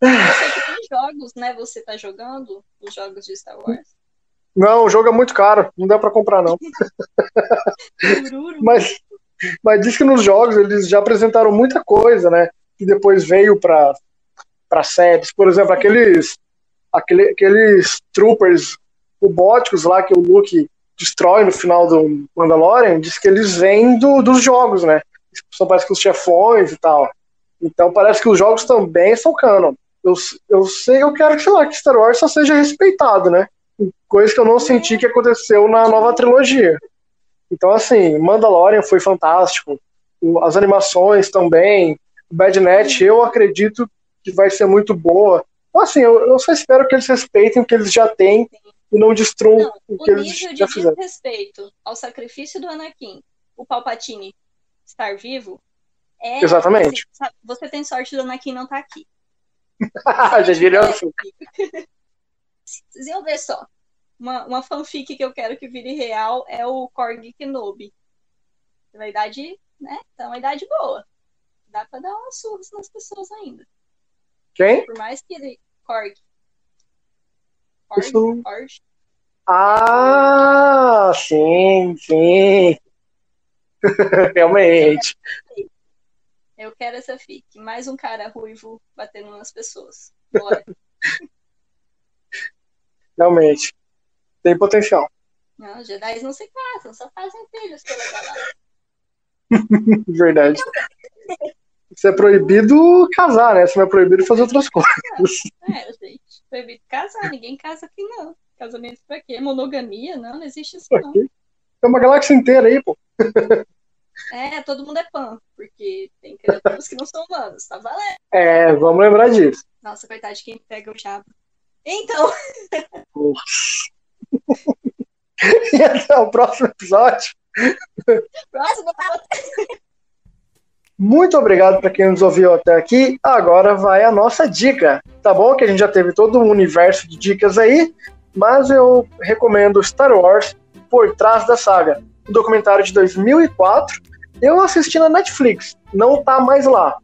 Eu sei que tem jogos, né? Você tá jogando os jogos de Star Wars. Não, o jogo é muito caro. Não dá pra comprar, não. *laughs* Mas, mas diz que nos jogos eles já apresentaram muita coisa, né? Que depois veio pra, pra séries. Por exemplo, aqueles, aquele, aqueles troopers robóticos lá que o Luke destrói no final do Mandalorian, diz que eles vêm do, dos jogos, né? São parece que os chefões e tal. Então parece que os jogos também são canon. Eu, eu sei, eu quero que, sei lá, que Star Wars só seja respeitado, né? Coisa que eu não senti que aconteceu na nova trilogia. Então, assim, Mandalorian foi fantástico. As animações também. Bad Net, eu acredito que vai ser muito boa. Então, assim, eu, eu só espero que eles respeitem o que eles já têm e não destruam Não, o o que eles nível já de fizeram. desrespeito ao sacrifício do Anakin, o Palpatine estar vivo, é. Exatamente. Você, sabe, você tem sorte do Anakin não estar aqui. *laughs* já diria assim. Vocês iam ver só. Uma, uma fanfic que eu quero que vire real é o Korg Kenobi. Uma idade, né? Tá uma idade boa. Dá pra dar umas surras nas pessoas ainda. Quem? Por mais que ele. Korg. Isso-? Ah, sim, sim. *laughs* Realmente. Eu quero essa fic. Mais um cara ruivo batendo nas pessoas. Bora. *laughs* Realmente. Tem potencial. Não, os Jedi não se casam, só fazem filhos pela galáxia. *laughs* Verdade. Isso é proibido casar, né? Isso não é proibido fazer outras coisas. É, gente. Proibido casar. Ninguém casa aqui, não. Casamento pra quê? Monogamia? Não, não existe isso, não. É uma galáxia inteira aí, pô. *laughs* É, todo mundo é pan, porque tem criaturas que não são humanos, tá valendo. É, vamos lembrar disso. Nossa, coitado de quem pega o chapa. Então, *laughs* E até o próximo episódio. próximo *laughs* Muito obrigado para quem nos ouviu até aqui. Agora vai a nossa dica. Tá bom que a gente já teve todo um universo de dicas aí, mas eu recomendo Star Wars Por Trás da Saga, um documentário de 2004. Eu assisti na Netflix, não tá mais lá.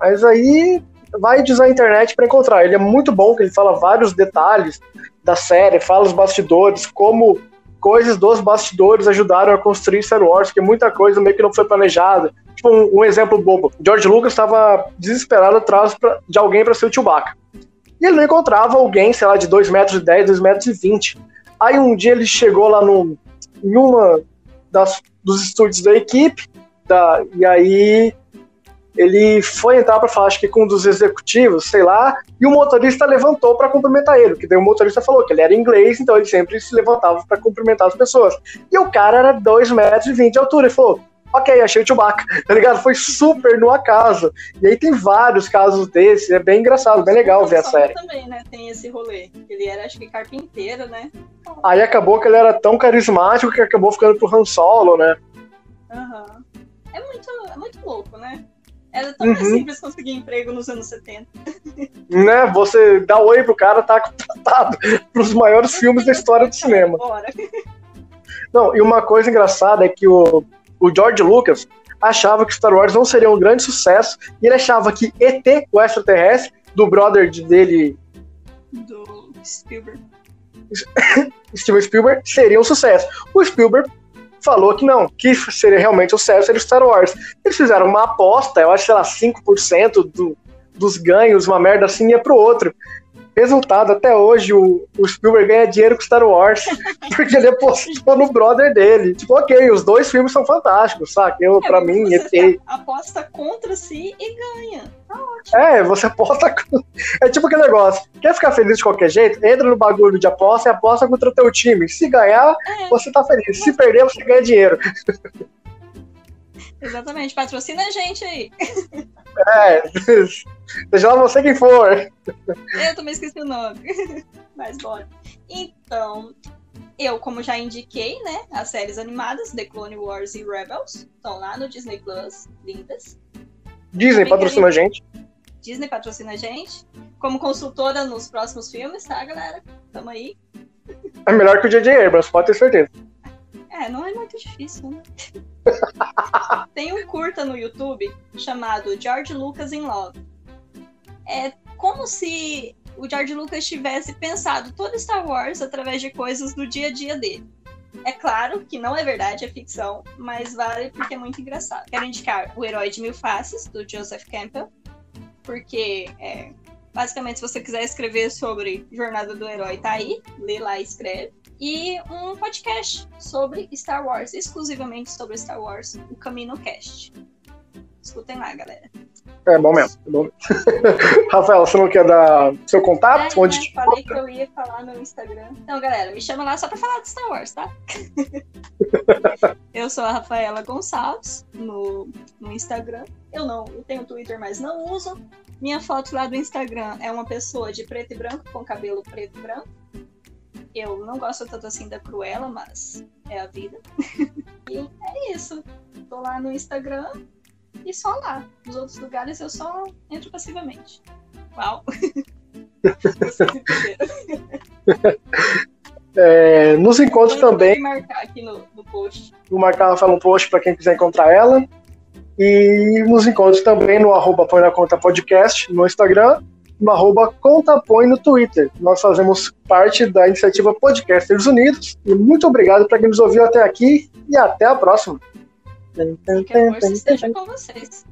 Mas aí vai usar a internet para encontrar. Ele é muito bom, que ele fala vários detalhes da série, fala os bastidores, como coisas dos bastidores ajudaram a construir Star Wars, que muita coisa meio que não foi planejada. Tipo, um, um exemplo bobo. George Lucas estava desesperado atrás pra- de alguém para ser o Chewbacca. E ele não encontrava alguém, sei lá, de 2 metros e 10, 2 metros e 20. Aí um dia ele chegou lá no, em uma das, dos estúdios da equipe, da, e aí ele foi entrar para falar, acho que com um dos executivos, sei lá, e o motorista levantou para cumprimentar ele, que daí o motorista falou que ele era inglês, então ele sempre se levantava para cumprimentar as pessoas. E o cara era 2 metros e 20 de altura, ele falou, ok, achei o Chewbacca, *laughs* tá ligado? Foi super no acaso. E aí tem vários casos desses, é bem engraçado, bem legal ver a série. também, né? Tem esse rolê. Ele era, acho que, carpinteiro, né? Aí acabou que ele era tão carismático que acabou ficando pro Han Solo, né? Aham. É muito, é muito louco, né? Era tão Uhum. simples conseguir emprego nos anos 70. *laughs* Né? Você dá oi pro cara, tá contratado *laughs* pros maiores filmes da história do cinema. Bora. Não, e uma coisa engraçada é que o, o George Lucas achava que Star Wars não seria um grande sucesso e ele achava que ET, o extraterrestre, do brother de- dele, Do Spielberg. *laughs* Steven Spielberg, seria um sucesso. O Spielberg falou que não, que seria realmente um sucesso seria Star Wars. Eles fizeram uma aposta, eu acho, sei lá, 5% do, dos ganhos, uma merda assim, ia pro outro. Resultado, até hoje, o, o Spielberg ganha dinheiro com Star Wars, *laughs* porque ele apostou no brother dele. Tipo, ok, os dois filmes são fantásticos, saca? Eu, pra É, mim, você aposta contra si e ganha. Tá ótimo. É, você aposta. *laughs* É tipo aquele negócio. Quer ficar feliz de qualquer jeito? Entra no bagulho de aposta e aposta contra o teu time. Se ganhar, É. você tá feliz. Se perder, você ganha dinheiro. *laughs* Exatamente. Patrocina a gente aí. É. *laughs* Seja lá você quem for. Eu também esqueci o nome. *laughs* Mas bora. Então, eu, como já indiquei, né? As séries animadas, The Clone Wars e Rebels, estão lá no Disney Plus, lindas. Disney patrocina a gente. Disney patrocina a gente. Como consultora nos próximos filmes, tá, galera? Tamo aí. É melhor que o J.J. Abrams, pode ter certeza. É, não é muito difícil, né? *laughs* Tem um curta no YouTube chamado George Lucas in Love. É como se o George Lucas tivesse pensado todo Star Wars através de coisas do dia a dia dele. É claro que não é verdade, é ficção, mas vale porque é muito engraçado. Quero indicar O Herói de Mil Faces, do Joseph Campbell, porque é, basicamente se você quiser escrever sobre Jornada do Herói, tá aí, lê lá e escreve e um podcast sobre Star Wars, exclusivamente sobre Star Wars, o Camino Cast. Escutem lá, galera. É bom mesmo. É bom. *laughs* Rafael, você não quer dar seu contato? É, Onde né, falei que eu ia falar no Instagram. Então, galera, me chama lá só pra falar de Star Wars, tá? *laughs* eu sou a Rafaela Gonçalves no, no Instagram. Eu não, eu tenho Twitter, mas não uso. Minha foto lá do Instagram é uma pessoa de preto e branco, com cabelo preto e branco. Eu não gosto tanto assim da Cruella, mas é a vida. *laughs* e é isso. Tô lá no Instagram e só lá. Nos outros lugares eu só entro passivamente. Uau! *laughs* Vocês entenderam. *laughs* é, nos encontre Vou também. marcar aqui no, no post. Vou marcar a Rafael um post para quem quiser encontrar ela. E nos encontre também no arroba Põe na Conta Podcast no Instagram no arroba Contapõe no Twitter. Nós fazemos parte da iniciativa Podcasters Unidos. E muito obrigado para quem nos ouviu até aqui e até a próxima. Que a força esteja com vocês.